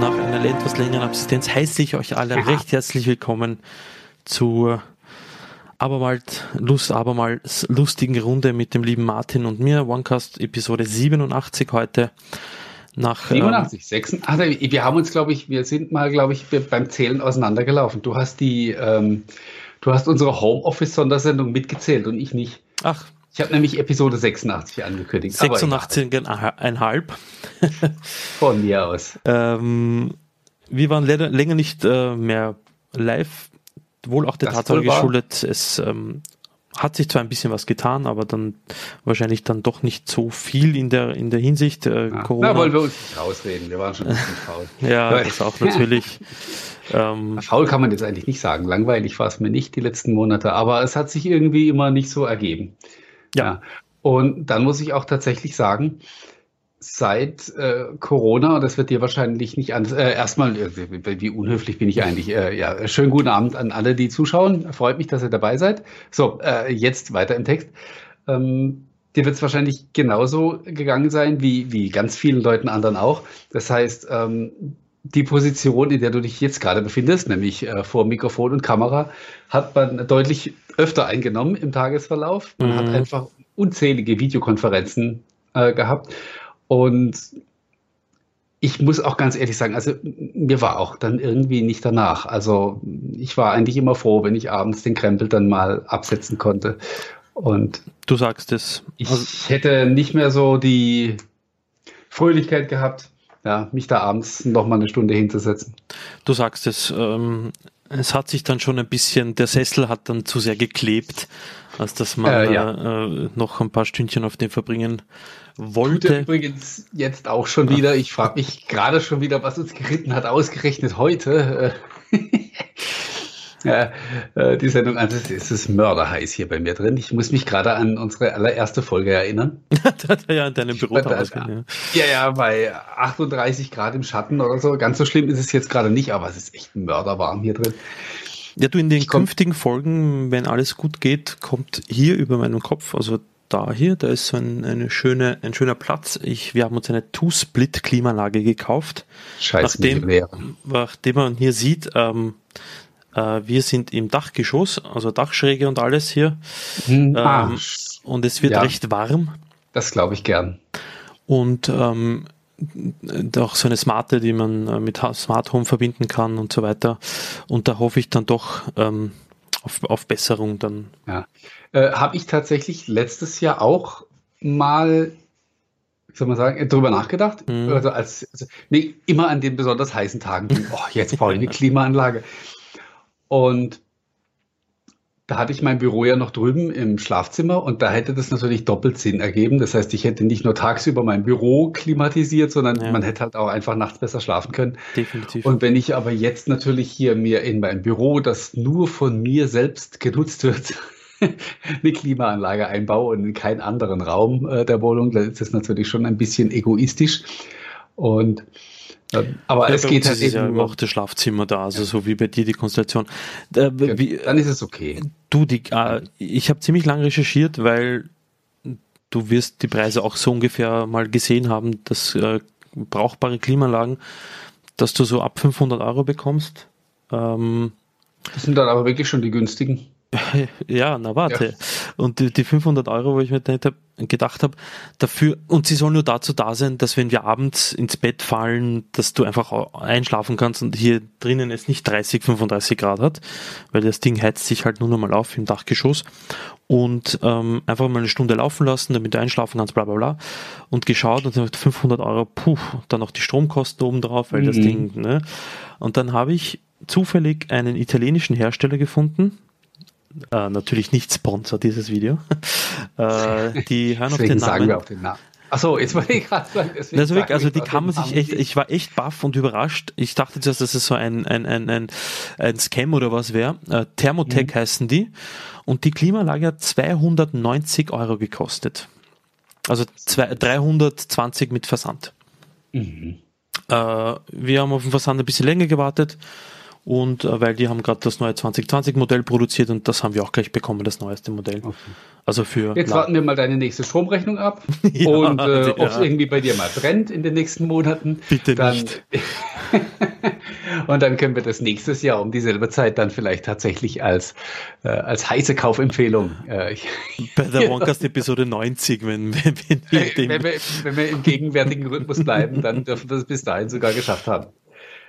Nach einer etwas längeren Absistenz heiße ich euch alle recht herzlich willkommen zur abermals, Lust, abermals lustigen Runde mit dem lieben Martin und mir. OneCast Episode 87 heute. Nach, 87, ähm, 86. Also wir haben uns, glaube ich, wir sind mal, glaube ich, beim Zählen auseinandergelaufen. Du hast die, ähm, du hast unsere Homeoffice-Sondersendung mitgezählt und ich nicht. Ach. Ich habe nämlich Episode 86 angekündigt. 86,5. Von mir aus. Ähm, wir waren leider länger nicht äh, mehr live wohl auch der das Tatsache geschuldet, es ähm, hat sich zwar ein bisschen was getan, aber dann wahrscheinlich dann doch nicht so viel in der, in der Hinsicht. Äh, ja. Corona. Da wollen wir uns nicht rausreden, wir waren schon ein bisschen faul. ja, das auch natürlich. ähm, faul kann man jetzt eigentlich nicht sagen. Langweilig war es mir nicht die letzten Monate, aber es hat sich irgendwie immer nicht so ergeben. Ja. ja. Und dann muss ich auch tatsächlich sagen, seit äh, Corona, das wird dir wahrscheinlich nicht anders, äh, erstmal, äh, wie unhöflich bin ich eigentlich, äh, ja, schönen guten Abend an alle, die zuschauen, freut mich, dass ihr dabei seid. So, äh, jetzt weiter im Text. Ähm, dir wird es wahrscheinlich genauso gegangen sein, wie, wie ganz vielen Leuten anderen auch. Das heißt, ähm, die Position, in der du dich jetzt gerade befindest, nämlich äh, vor Mikrofon und Kamera, hat man deutlich öfter eingenommen im Tagesverlauf. Man mhm. hat einfach unzählige Videokonferenzen äh, gehabt. Und ich muss auch ganz ehrlich sagen, also mir war auch dann irgendwie nicht danach. Also ich war eigentlich immer froh, wenn ich abends den Krempel dann mal absetzen konnte. Und du sagst es. Ich hätte nicht mehr so die Fröhlichkeit gehabt, ja, mich da abends noch mal eine Stunde hinzusetzen. Du sagst es. Ähm, es hat sich dann schon ein bisschen, der Sessel hat dann zu sehr geklebt, als dass man äh, ja. äh, noch ein paar Stündchen auf dem verbringen wollte. Tut übrigens jetzt auch schon wieder. Ich frage mich gerade schon wieder, was uns geritten hat, ausgerechnet heute. ja, äh, die Sendung, also es ist mörderheiß hier bei mir drin. Ich muss mich gerade an unsere allererste Folge erinnern. ja, in deinem Büro da, ja. ja, ja, bei 38 Grad im Schatten oder so. Ganz so schlimm ist es jetzt gerade nicht, aber es ist echt mörderwarm hier drin. Ja, du in den künftigen Folgen, wenn alles gut geht, kommt hier über meinem Kopf, also da hier, da ist so ein, eine schöne, ein schöner Platz. Ich, wir haben uns eine Two-Split-Klimaanlage gekauft. Scheiße, nachdem, nachdem man hier sieht, ähm, äh, wir sind im Dachgeschoss, also Dachschräge und alles hier. Hm, ah, ähm, und es wird ja, recht warm. Das glaube ich gern. Und ähm, auch so eine Smarte, die man äh, mit Smart Home verbinden kann und so weiter. Und da hoffe ich dann doch ähm, auf, auf Besserung dann. Ja. Äh, Habe ich tatsächlich letztes Jahr auch mal, soll man sagen, drüber nachgedacht. Mhm. Also als, also, nee, immer an den besonders heißen Tagen. Oh, jetzt brauche ich eine Klimaanlage. Und da hatte ich mein Büro ja noch drüben im Schlafzimmer und da hätte das natürlich doppelt Sinn ergeben. Das heißt, ich hätte nicht nur tagsüber mein Büro klimatisiert, sondern ja. man hätte halt auch einfach nachts besser schlafen können. Definitiv. Und wenn ich aber jetzt natürlich hier mir in mein Büro, das nur von mir selbst genutzt wird, eine Klimaanlage einbaue und in keinen anderen Raum äh, der Wohnung, dann ist das natürlich schon ein bisschen egoistisch. Und aber ja, es geht halt eben ja immer auch das Schlafzimmer da, also ja. so wie bei dir die Konstellation. Äh, wie, dann ist es okay. Du, die, äh, ich habe ziemlich lang recherchiert, weil du wirst die Preise auch so ungefähr mal gesehen haben, dass äh, brauchbare Klimaanlagen, dass du so ab 500 Euro bekommst. Ähm, das sind dann aber wirklich schon die günstigen. Ja, na warte. Ja. Und die, die 500 Euro, wo ich mir gedacht habe, dafür, und sie soll nur dazu da sein, dass wenn wir abends ins Bett fallen, dass du einfach einschlafen kannst und hier drinnen es nicht 30, 35 Grad hat, weil das Ding heizt sich halt nur noch mal auf im Dachgeschoss und ähm, einfach mal eine Stunde laufen lassen, damit du einschlafen kannst, bla bla bla. Und geschaut und dann 500 Euro, puh, dann noch die Stromkosten oben drauf, weil mhm. das Ding, ne? Und dann habe ich zufällig einen italienischen Hersteller gefunden, äh, natürlich nicht Sponsor dieses Video. äh, die hören auf den Namen. Sagen wir auf den Namen. Achso, jetzt war ich gerade sagen. Also, wirklich, also die kann man sich echt, ich war echt baff und überrascht. Ich dachte zuerst, dass es so ein, ein, ein, ein, ein Scam oder was wäre. Äh, Thermotech mhm. heißen die. Und die Klimaanlage hat 290 Euro gekostet. Also zwei, 320 mit Versand. Mhm. Äh, wir haben auf den Versand ein bisschen länger gewartet und äh, weil die haben gerade das neue 2020 Modell produziert und das haben wir auch gleich bekommen, das neueste Modell. Okay. Also für Jetzt warten wir mal deine nächste Stromrechnung ab ja, und äh, ob es ja. irgendwie bei dir mal brennt in den nächsten Monaten. Bitte dann, nicht. und dann können wir das nächstes Jahr um dieselbe Zeit dann vielleicht tatsächlich als, äh, als heiße Kaufempfehlung. Äh, bei der Woncast Episode 90, wenn, wenn, wenn, wir wenn, wir, wenn wir im gegenwärtigen Rhythmus bleiben, dann dürfen wir es bis dahin sogar geschafft haben.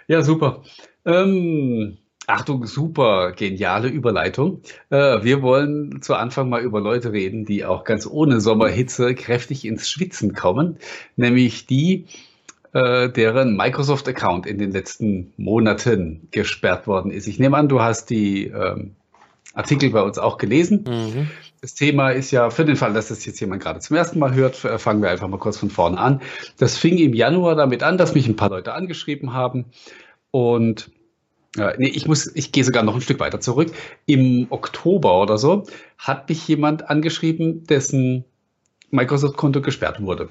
Ja, super. Ähm, Achtung, super geniale Überleitung. Äh, wir wollen zu Anfang mal über Leute reden, die auch ganz ohne Sommerhitze kräftig ins Schwitzen kommen, nämlich die, äh, deren Microsoft-Account in den letzten Monaten gesperrt worden ist. Ich nehme an, du hast die ähm, Artikel bei uns auch gelesen. Mhm. Das Thema ist ja, für den Fall, dass das jetzt jemand gerade zum ersten Mal hört, fangen wir einfach mal kurz von vorne an. Das fing im Januar damit an, dass mich ein paar Leute angeschrieben haben und äh, nee, ich muss, ich gehe sogar noch ein Stück weiter zurück. Im Oktober oder so hat mich jemand angeschrieben, dessen Microsoft-Konto gesperrt wurde.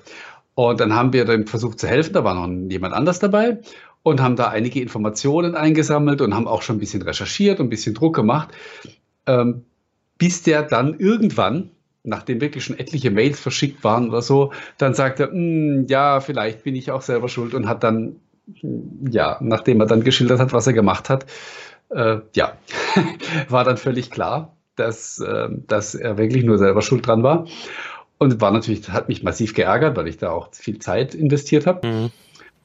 Und dann haben wir dann versucht zu helfen, da war noch jemand anders dabei und haben da einige Informationen eingesammelt und haben auch schon ein bisschen recherchiert und ein bisschen Druck gemacht, ähm, bis der dann irgendwann, nachdem wirklich schon etliche Mails verschickt waren oder so, dann sagte, hm, ja, vielleicht bin ich auch selber schuld und hat dann ja, nachdem er dann geschildert hat, was er gemacht hat, äh, ja, war dann völlig klar, dass, äh, dass er wirklich nur selber schuld dran war. Und war natürlich, hat mich massiv geärgert, weil ich da auch viel Zeit investiert habe. Mhm.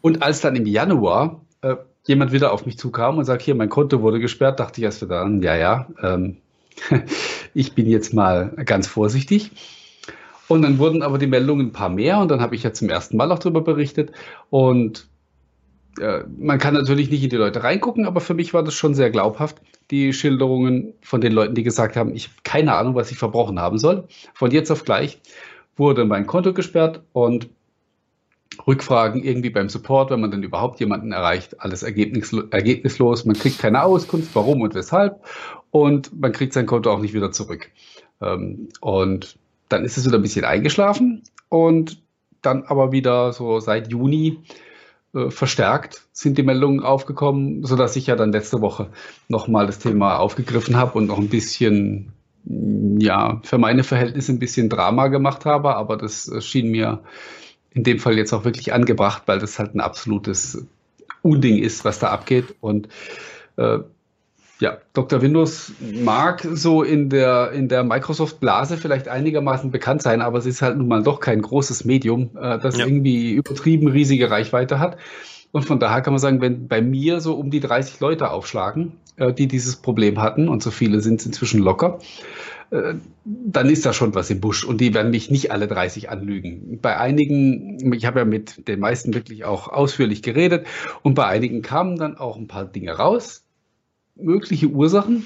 Und als dann im Januar äh, jemand wieder auf mich zukam und sagt, hier, mein Konto wurde gesperrt, dachte ich erst wieder an, ja, ja, ähm, ich bin jetzt mal ganz vorsichtig. Und dann wurden aber die Meldungen ein paar mehr und dann habe ich ja zum ersten Mal auch darüber berichtet. Und äh, man kann natürlich nicht in die Leute reingucken, aber für mich war das schon sehr glaubhaft, die Schilderungen von den Leuten, die gesagt haben, ich habe keine Ahnung, was ich verbrochen haben soll. Von jetzt auf gleich wurde mein Konto gesperrt und Rückfragen irgendwie beim Support, wenn man dann überhaupt jemanden erreicht, alles ergebnislos. Man kriegt keine Auskunft, warum und weshalb und man kriegt sein Konto auch nicht wieder zurück. Ähm, und dann ist es wieder ein bisschen eingeschlafen und dann aber wieder so seit Juni äh, verstärkt sind die Meldungen aufgekommen, sodass ich ja dann letzte Woche nochmal das Thema aufgegriffen habe und noch ein bisschen, mm, ja, für meine Verhältnisse ein bisschen Drama gemacht habe, aber das schien mir in dem Fall jetzt auch wirklich angebracht, weil das halt ein absolutes Unding ist, was da abgeht. Und äh, ja, Dr. Windows mag so in der, in der Microsoft-Blase vielleicht einigermaßen bekannt sein, aber es ist halt nun mal doch kein großes Medium, äh, das ja. irgendwie übertrieben riesige Reichweite hat. Und von daher kann man sagen, wenn bei mir so um die 30 Leute aufschlagen, äh, die dieses Problem hatten, und so viele sind es inzwischen locker, äh, dann ist da schon was im Busch und die werden mich nicht alle 30 anlügen. Bei einigen, ich habe ja mit den meisten wirklich auch ausführlich geredet und bei einigen kamen dann auch ein paar Dinge raus, mögliche Ursachen,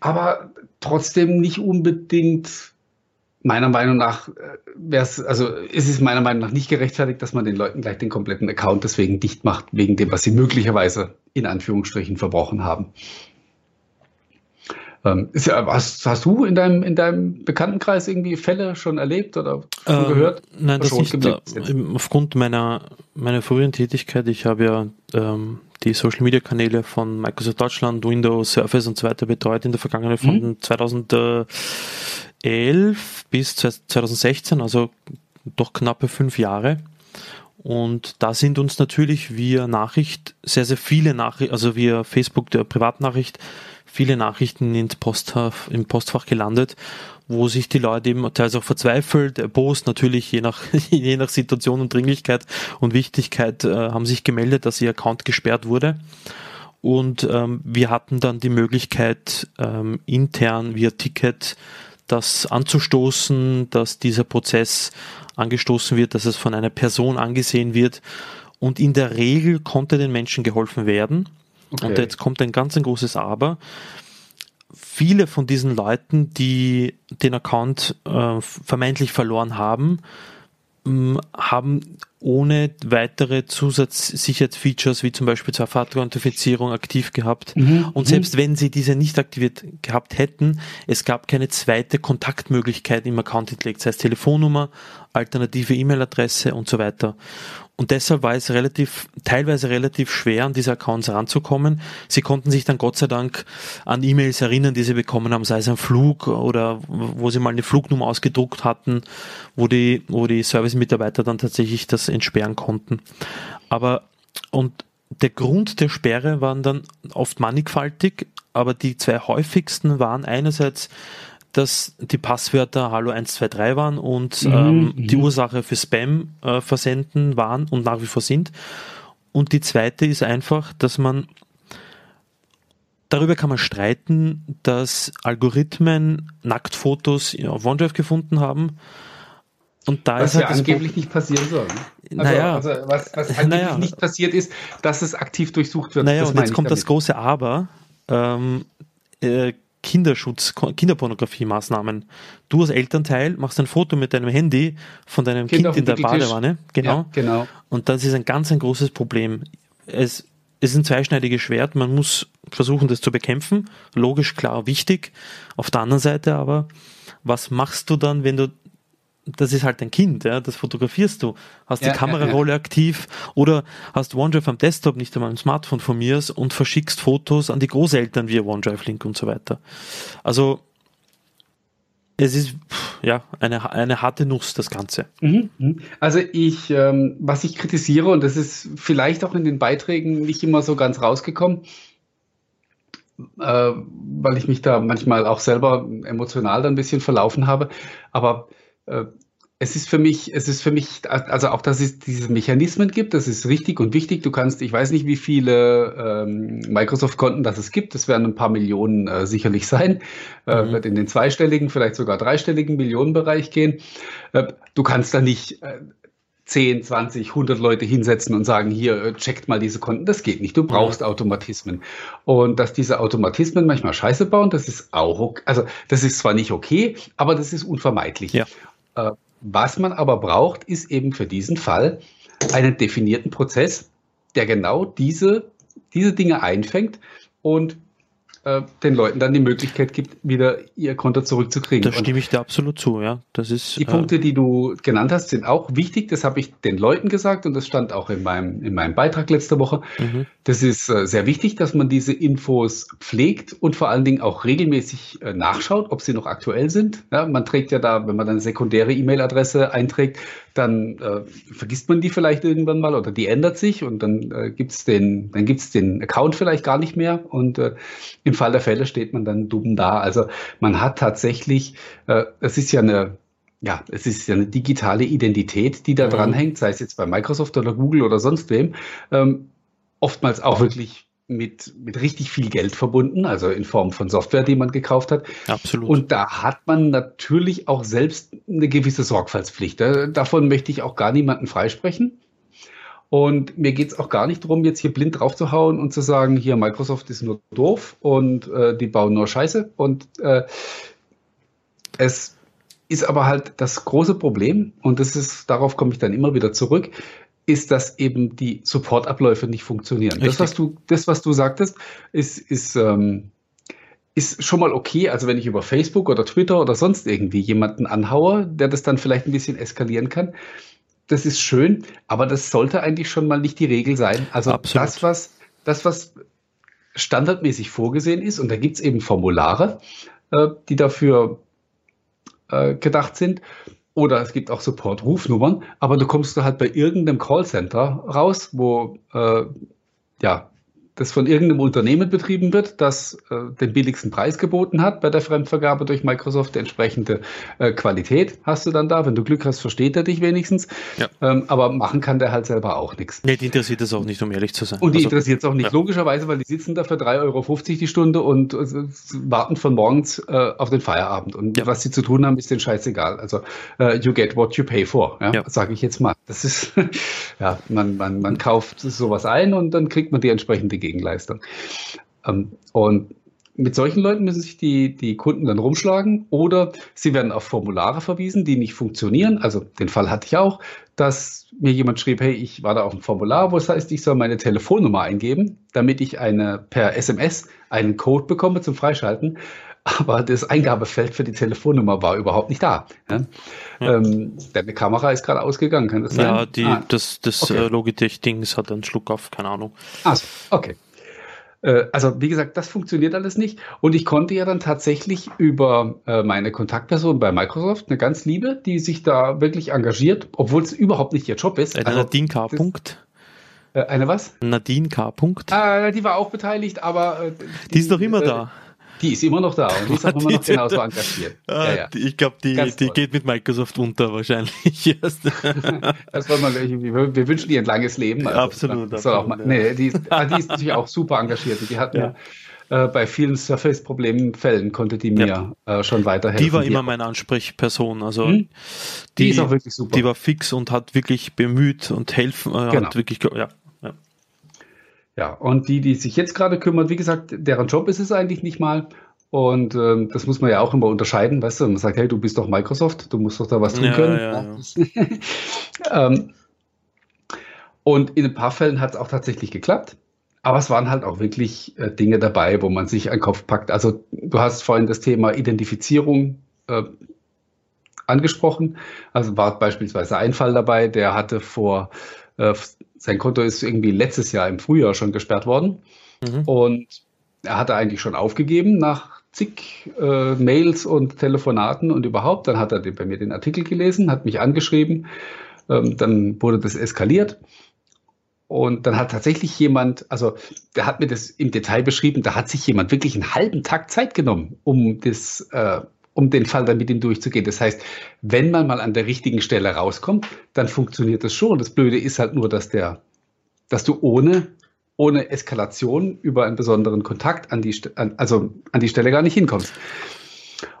aber trotzdem nicht unbedingt meiner Meinung nach äh, wäre es, also ist es meiner Meinung nach nicht gerechtfertigt, dass man den Leuten gleich den kompletten Account deswegen dicht macht, wegen dem, was sie möglicherweise in Anführungsstrichen verbrochen haben. Ähm, ist ja, hast, hast du in deinem, in deinem Bekanntenkreis irgendwie Fälle schon erlebt oder schon ähm, gehört? Nein, das nicht. Da, aufgrund meiner, meiner früheren Tätigkeit, ich habe ja ähm, die Social Media Kanäle von Microsoft Deutschland, Windows, Surface und so weiter betreut in der Vergangenheit von mhm. 2011 bis 2016, also doch knappe fünf Jahre. Und da sind uns natürlich via Nachricht sehr, sehr viele Nachrichten, also via Facebook der Privatnachricht, viele Nachrichten ins Postfach, im Postfach gelandet, wo sich die Leute eben teilweise auch verzweifelt, erbost, natürlich je nach, je nach Situation und Dringlichkeit und Wichtigkeit äh, haben sich gemeldet, dass ihr Account gesperrt wurde. Und ähm, wir hatten dann die Möglichkeit, ähm, intern via Ticket das anzustoßen, dass dieser Prozess angestoßen wird, dass es von einer Person angesehen wird. Und in der Regel konnte den Menschen geholfen werden. Okay. Und jetzt kommt ein ganz ein großes Aber. Viele von diesen Leuten, die den Account äh, vermeintlich verloren haben, haben ohne weitere Zusatzsicherheitsfeatures wie zum Beispiel Zwei-Faktor-Authentifizierung aktiv gehabt. Mhm. Und mhm. selbst wenn sie diese nicht aktiviert gehabt hätten, es gab keine zweite Kontaktmöglichkeit im Account hinterlegt, sei es Telefonnummer, alternative E-Mail-Adresse und so weiter. Und deshalb war es relativ, teilweise relativ schwer, an diese Accounts ranzukommen. Sie konnten sich dann Gott sei Dank an E-Mails erinnern, die sie bekommen haben, sei es ein Flug oder wo sie mal eine Flugnummer ausgedruckt hatten, wo die, wo die Service-Mitarbeiter dann tatsächlich das entsperren konnten. Aber, und der Grund der Sperre waren dann oft mannigfaltig, aber die zwei häufigsten waren einerseits dass die Passwörter Hallo 123 waren und mhm, ähm, mhm. die Ursache für Spam äh, versenden waren und nach wie vor sind. Und die zweite ist einfach, dass man Darüber kann man streiten, dass Algorithmen Nacktfotos auf OneDrive gefunden haben. Und da was ist halt ja angeblich nicht passieren soll. Also, naja, also was, was angeblich naja, nicht passiert ist, dass es aktiv durchsucht wird. Naja, und jetzt kommt damit. das große Aber. Ähm, äh, Kinderschutz, Kinderpornografie-Maßnahmen. Du als Elternteil machst ein Foto mit deinem Handy von deinem kind, kind in der Badewanne. Genau. Ja, genau. Und das ist ein ganz ein großes Problem. Es, es ist ein zweischneidiges Schwert. Man muss versuchen, das zu bekämpfen. Logisch, klar, wichtig. Auf der anderen Seite aber, was machst du dann, wenn du das ist halt dein Kind, ja, das fotografierst du. Hast ja, die Kamerarolle ja, aktiv oder hast OneDrive am Desktop, nicht einmal am Smartphone von mir und verschickst Fotos an die Großeltern via OneDrive-Link und so weiter. Also es ist ja eine, eine harte Nuss, das Ganze. Mhm, mhm. Also ich, ähm, was ich kritisiere, und das ist vielleicht auch in den Beiträgen nicht immer so ganz rausgekommen, äh, weil ich mich da manchmal auch selber emotional dann ein bisschen verlaufen habe, aber es ist für mich, es ist für mich, also auch, dass es diese Mechanismen gibt, das ist richtig und wichtig. Du kannst, ich weiß nicht, wie viele ähm, Microsoft-Konten das es gibt. Das werden ein paar Millionen äh, sicherlich sein. Äh, mhm. Wird in den zweistelligen, vielleicht sogar dreistelligen Millionenbereich gehen. Äh, du kannst da nicht äh, 10, 20, 100 Leute hinsetzen und sagen, hier, äh, checkt mal diese Konten. Das geht nicht. Du brauchst. Automatismen. Und dass diese Automatismen manchmal Scheiße bauen, das ist auch okay. Also, das ist zwar nicht okay, aber das ist unvermeidlich. Ja. Äh, was man aber braucht, ist eben für diesen Fall einen definierten Prozess, der genau diese, diese Dinge einfängt und äh, den Leuten dann die Möglichkeit gibt, wieder ihr Konto zurückzukriegen. Da stimme ich dir absolut zu, ja. Das ist, die äh, Punkte, die du genannt hast, sind auch wichtig. Das habe ich den Leuten gesagt und das stand auch in meinem, in meinem Beitrag letzte Woche. Mhm. Das ist äh, sehr wichtig, dass man diese Infos pflegt und vor allen Dingen auch regelmäßig äh, nachschaut, ob sie noch aktuell sind. Ja, man trägt ja da, wenn man eine sekundäre E-Mail-Adresse einträgt, dann äh, vergisst man die vielleicht irgendwann mal oder die ändert sich und dann äh, gibt's den, dann gibt's den Account vielleicht gar nicht mehr und äh, im Fall der Fälle steht man dann dumm da. Also man hat tatsächlich, äh, es ist ja eine ja, es ist ja eine digitale Identität, die da mhm. dranhängt, sei es jetzt bei Microsoft oder Google oder sonst wem. Ähm, oftmals auch wirklich mit, mit richtig viel Geld verbunden, also in Form von Software, die man gekauft hat. Absolut. Und da hat man natürlich auch selbst eine gewisse Sorgfaltspflicht. Davon möchte ich auch gar niemanden freisprechen. Und mir geht es auch gar nicht darum, jetzt hier blind drauf zu hauen und zu sagen, hier Microsoft ist nur doof und äh, die bauen nur Scheiße. Und äh, es ist aber halt das große Problem, und das ist, darauf komme ich dann immer wieder zurück, ist, dass eben die Supportabläufe nicht funktionieren. Das was, du, das, was du sagtest, ist, ist, ähm, ist schon mal okay. Also wenn ich über Facebook oder Twitter oder sonst irgendwie jemanden anhaue, der das dann vielleicht ein bisschen eskalieren kann, das ist schön, aber das sollte eigentlich schon mal nicht die Regel sein. Also Absolut. das, was, das, was standardmäßig vorgesehen ist, und da gibt es eben Formulare, äh, die dafür äh, gedacht sind, oder es gibt auch Support-Rufnummern, aber du kommst du halt bei irgendeinem Callcenter raus, wo äh, ja das von irgendeinem Unternehmen betrieben wird, das äh, den billigsten Preis geboten hat bei der Fremdvergabe durch Microsoft, entsprechende äh, Qualität hast du dann da. Wenn du Glück hast, versteht er dich wenigstens. Ja. Ähm, aber machen kann der halt selber auch nichts. Nee, die interessiert es auch nicht, um ehrlich zu sein. Und die also, interessiert es auch nicht, ja. logischerweise, weil die sitzen da für 3,50 Euro die Stunde und äh, warten von morgens äh, auf den Feierabend. Und ja. was sie zu tun haben, ist denen scheißegal. Also uh, you get what you pay for, ja, sage ich jetzt mal. Das ist, ja, man, man, man kauft sowas ein und dann kriegt man die entsprechende Gegenwart. Gegenleistung. Ähm, und mit solchen Leuten müssen sich die, die Kunden dann rumschlagen oder sie werden auf Formulare verwiesen, die nicht funktionieren. Also den Fall hatte ich auch, dass mir jemand schrieb, hey, ich war da auf dem Formular, wo es heißt, ich soll meine Telefonnummer eingeben, damit ich eine per SMS einen Code bekomme zum Freischalten. Aber das Eingabefeld für die Telefonnummer war überhaupt nicht da. Ja? Ja. Ähm, deine Kamera ist gerade ausgegangen, kann das sein? Ja, die, ah, das, das okay. Äh, Logitech-Dings hat einen Schluck auf, keine Ahnung. Ah, okay. Äh, also wie gesagt, das funktioniert alles nicht. Und ich konnte ja dann tatsächlich über äh, meine Kontaktperson bei Microsoft, eine ganz liebe, die sich da wirklich engagiert, obwohl es überhaupt nicht ihr Job ist. Eine also, Nadine K. Punkt. Äh, eine was? Nadine K. Punkt. Ah, die war auch beteiligt, aber. Die, die, ist doch immer da. Die ist immer noch da und die ist auch immer noch genauso engagiert. Ah, ja, ja. Ich glaube, die, die geht mit Microsoft unter wahrscheinlich. das soll man, wir, wir wünschen ihr ein langes Leben. Also, absolut. absolut mal, ja. nee, die, ist, ah, die ist natürlich auch super engagiert. Die hat mir äh, bei vielen Surface-Problemfällen konnte die mir äh, schon weiterhelfen. Die war immer meine Ansprechperson. Also hm? die, die, ist auch wirklich super. Die war fix und hat wirklich bemüht und helfen. Äh, genau. Hat wirklich, ja, ja, und die, die sich jetzt gerade kümmern, wie gesagt, deren Job ist es eigentlich nicht mal. Und ähm, das muss man ja auch immer unterscheiden, weißt du? Man sagt, hey, du bist doch Microsoft, du musst doch da was tun ja, können. Ja, ja. ähm, und in ein paar Fällen hat es auch tatsächlich geklappt. Aber es waren halt auch wirklich äh, Dinge dabei, wo man sich einen Kopf packt. Also du hast vorhin das Thema Identifizierung äh, angesprochen. Also war beispielsweise ein Fall dabei, der hatte vor äh, sein Konto ist irgendwie letztes Jahr im Frühjahr schon gesperrt worden. Mhm. Und er hatte eigentlich schon aufgegeben nach zig äh, Mails und Telefonaten und überhaupt. Dann hat er bei mir den Artikel gelesen, hat mich angeschrieben. Ähm, dann wurde das eskaliert. Und dann hat tatsächlich jemand, also der hat mir das im Detail beschrieben, da hat sich jemand wirklich einen halben Tag Zeit genommen, um das äh, um den Fall dann mit ihm durchzugehen. Das heißt, wenn man mal an der richtigen Stelle rauskommt, dann funktioniert das schon. Das Blöde ist halt nur, dass der, dass du ohne, ohne Eskalation über einen besonderen Kontakt an die, an, also an die Stelle gar nicht hinkommst.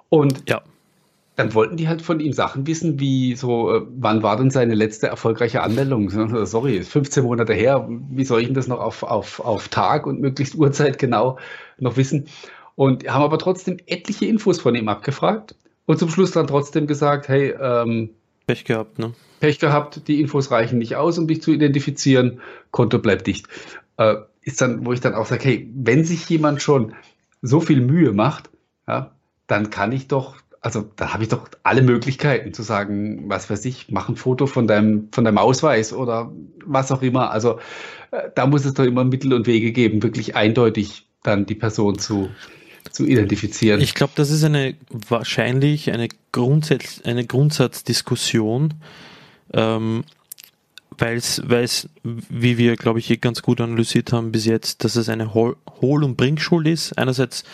Und ja. dann wollten die halt von ihm Sachen wissen, wie so, äh, wann war denn seine letzte erfolgreiche Anmeldung? Sorry, 15 Monate her, wie soll ich denn das noch auf, auf, auf Tag und möglichst Uhrzeit genau noch wissen? Und haben aber trotzdem etliche Infos von ihm abgefragt und zum Schluss dann trotzdem gesagt, hey, ähm, Pech gehabt, ne? Pech gehabt, die Infos reichen nicht aus, um dich zu identifizieren, Konto bleibt dicht. Äh, ist dann, wo ich dann auch sage, hey, wenn sich jemand schon so viel Mühe macht, ja, dann kann ich doch, also da habe ich doch alle Möglichkeiten zu sagen, was weiß ich, mach ein Foto von deinem, von deinem Ausweis oder was auch immer. Also äh, da muss es doch immer Mittel und Wege geben, wirklich eindeutig dann die Person zu zu identifizieren. Ich glaube, das ist eine wahrscheinlich eine, Grundsatz, eine Grundsatzdiskussion, ähm, weil es, wie wir, glaube ich, eh ganz gut analysiert haben bis jetzt, dass es eine Hohl- und Bringschuld ist. Einerseits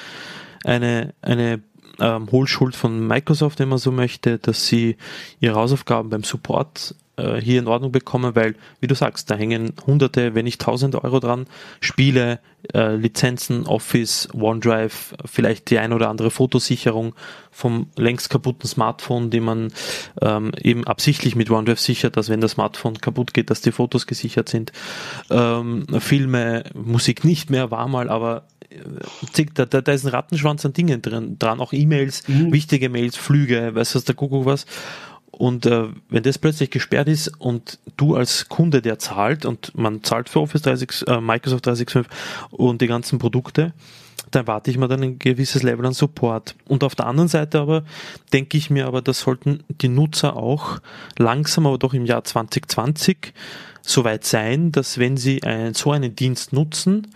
eine, eine ähm, Hohlschuld von Microsoft, wenn man so möchte, dass sie ihre Hausaufgaben beim Support äh, hier in Ordnung bekommen, weil, wie du sagst, da hängen hunderte, wenn nicht tausende Euro dran, Spiele, äh, Lizenzen, Office, OneDrive, vielleicht die ein oder andere Fotosicherung vom längst kaputten Smartphone, die man ähm, eben absichtlich mit OneDrive sichert, dass wenn das Smartphone kaputt geht, dass die Fotos gesichert sind. Ähm, Filme, Musik nicht mehr, war mal, aber äh, da, da, da ist ein Rattenschwanz an Dingen drin, dran, auch E-Mails, mhm. wichtige Mails, Flüge, weißt du, der Kuckuck was. Und äh, wenn das plötzlich gesperrt ist und du als Kunde, der zahlt und man zahlt für Office 365, äh, Microsoft 365 und die ganzen Produkte, dann warte ich mir dann ein gewisses Level an Support. Und auf der anderen Seite aber denke ich mir aber, das sollten die Nutzer auch langsam, aber doch im Jahr 2020 soweit sein, dass wenn sie einen, so einen Dienst nutzen,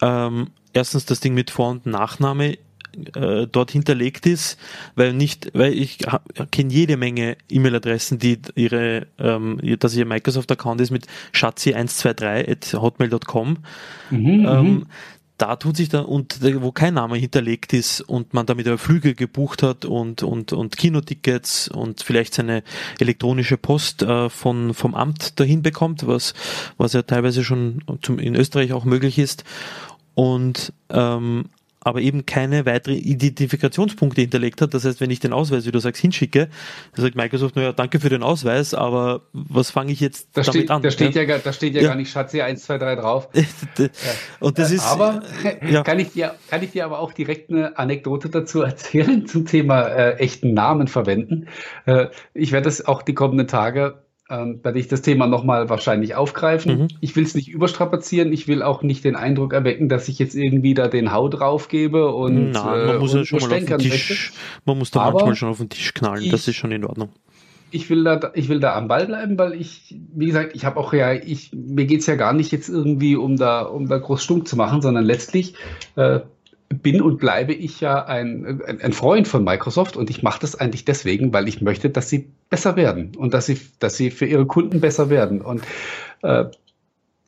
ähm, erstens das Ding mit Vor- und Nachname äh, dort hinterlegt ist, weil nicht, weil ich kenne jede Menge E-Mail-Adressen, die ihre, ähm, dass ihr Microsoft-Account ist mit schatzi123 Mhm, ähm, mhm. da tut sich da und wo kein Name hinterlegt ist und man damit aber Flüge gebucht hat und und und Kinotickets und vielleicht seine elektronische Post äh, von vom Amt dahin bekommt, was was ja teilweise schon zum, in Österreich auch möglich ist und ähm, aber eben keine weiteren Identifikationspunkte hinterlegt hat. Das heißt, wenn ich den Ausweis, wie du sagst, hinschicke, dann sagt Microsoft, naja, danke für den Ausweis, aber was fange ich jetzt da damit steht, an? Da steht ja, ja, da steht ja, ja. gar nicht Schatzi 1, 2, 3 drauf. Und das ist, aber ja. kann, ich dir, kann ich dir aber auch direkt eine Anekdote dazu erzählen zum Thema äh, echten Namen verwenden. Äh, ich werde das auch die kommenden Tage ähm, werde ich das Thema nochmal wahrscheinlich aufgreifen. Mhm. Ich will es nicht überstrapazieren. Ich will auch nicht den Eindruck erwecken, dass ich jetzt irgendwie da den Hau drauf gebe und, Nein, man äh, muss ja schon mal auf den Tisch, man muss da Aber manchmal schon auf den Tisch knallen. Ich, das ist schon in Ordnung. Ich will da, ich will da am Ball bleiben, weil ich, wie gesagt, ich habe auch ja, ich, mir geht es ja gar nicht jetzt irgendwie um da, um da groß stunk zu machen, sondern letztlich äh, bin und bleibe ich ja ein, ein Freund von Microsoft und ich mache das eigentlich deswegen, weil ich möchte, dass sie besser werden und dass sie, dass sie für ihre Kunden besser werden. Und äh,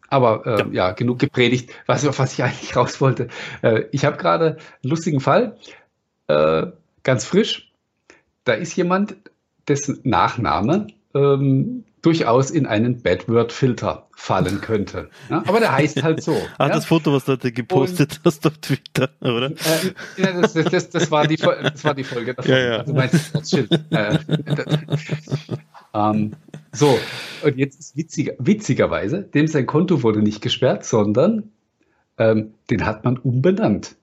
aber äh, ja. ja. genug gepredigt. Was, auf was ich eigentlich raus wollte. Äh, ich habe gerade einen lustigen Fall, äh, ganz frisch. Da ist jemand, dessen Nachname ähm, durchaus in einen Bad-Word-Filter fallen könnte. Ja? Aber der heißt halt so. ah, ja? das Foto, was du heute gepostet und, hast auf Twitter, oder? Äh, ja, das, das, das, war die, das war die Folge davon. Ja, ja. Du meinst das Schild. Äh, ähm, so, und jetzt ist witziger, witzigerweise, dem sein Konto wurde nicht gesperrt, sondern ähm, den hat man umbenannt.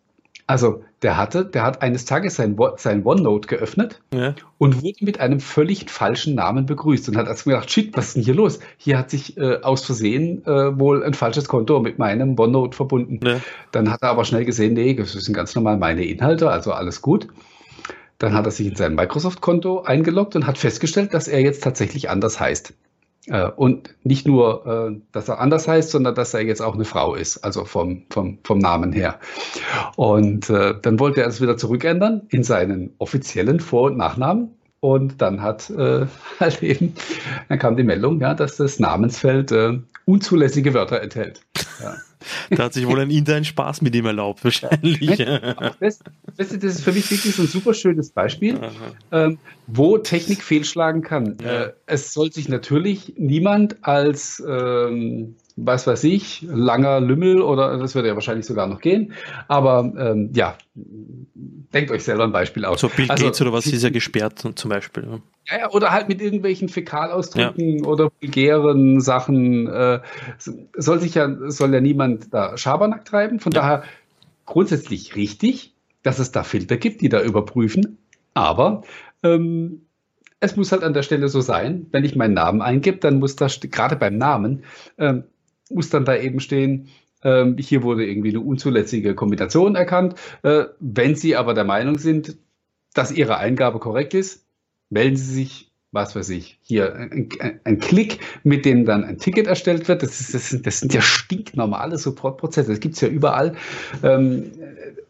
Also der hatte, der hat eines Tages sein, sein OneNote geöffnet ja. und wurde mit einem völlig falschen Namen begrüßt und hat also gedacht, shit, was ist denn hier los? Hier hat sich äh, aus Versehen äh, wohl ein falsches Konto mit meinem OneNote verbunden. Ja. Dann hat er aber schnell gesehen, nee, das sind ganz normal meine Inhalte, also alles gut. Dann hat er sich in sein Microsoft-Konto eingeloggt und hat festgestellt, dass er jetzt tatsächlich anders heißt. Äh, und nicht nur, äh, dass er anders heißt, sondern dass er jetzt auch eine Frau ist, also vom, vom, vom Namen her. Und äh, dann wollte er es wieder zurückändern in seinen offiziellen Vor- und Nachnamen. Und dann hat äh, halt eben, dann kam die Meldung, ja, dass das Namensfeld äh, unzulässige Wörter enthält. Ja. Da hat sich wohl ein internen Spaß mit ihm erlaubt, wahrscheinlich. Das, das, ist für mich wirklich so ein super schönes Beispiel, ähm, wo Technik fehlschlagen kann. Ja. Äh, es soll sich natürlich niemand als ähm, was weiß ich, langer Lümmel oder das würde ja wahrscheinlich sogar noch gehen. Aber ähm, ja, denkt euch selber ein Beispiel aus. So Bill also, Gates oder was ist ja gesperrt zum Beispiel. Ja, ja oder halt mit irgendwelchen Fäkalausdrücken ja. oder vulgären Sachen. Äh, soll sich ja, soll ja niemand da Schabernack treiben. Von ja. daher grundsätzlich richtig, dass es da Filter gibt, die da überprüfen. Aber ähm, es muss halt an der Stelle so sein, wenn ich meinen Namen eingebe, dann muss da gerade beim Namen ähm, muss dann da eben stehen, ähm, hier wurde irgendwie eine unzulässige Kombination erkannt. Äh, wenn Sie aber der Meinung sind, dass Ihre Eingabe korrekt ist, melden Sie sich, was weiß ich, hier ein, ein, ein Klick, mit dem dann ein Ticket erstellt wird. Das, ist, das, sind, das sind ja stinknormale Supportprozesse. Das gibt es ja überall. Ähm,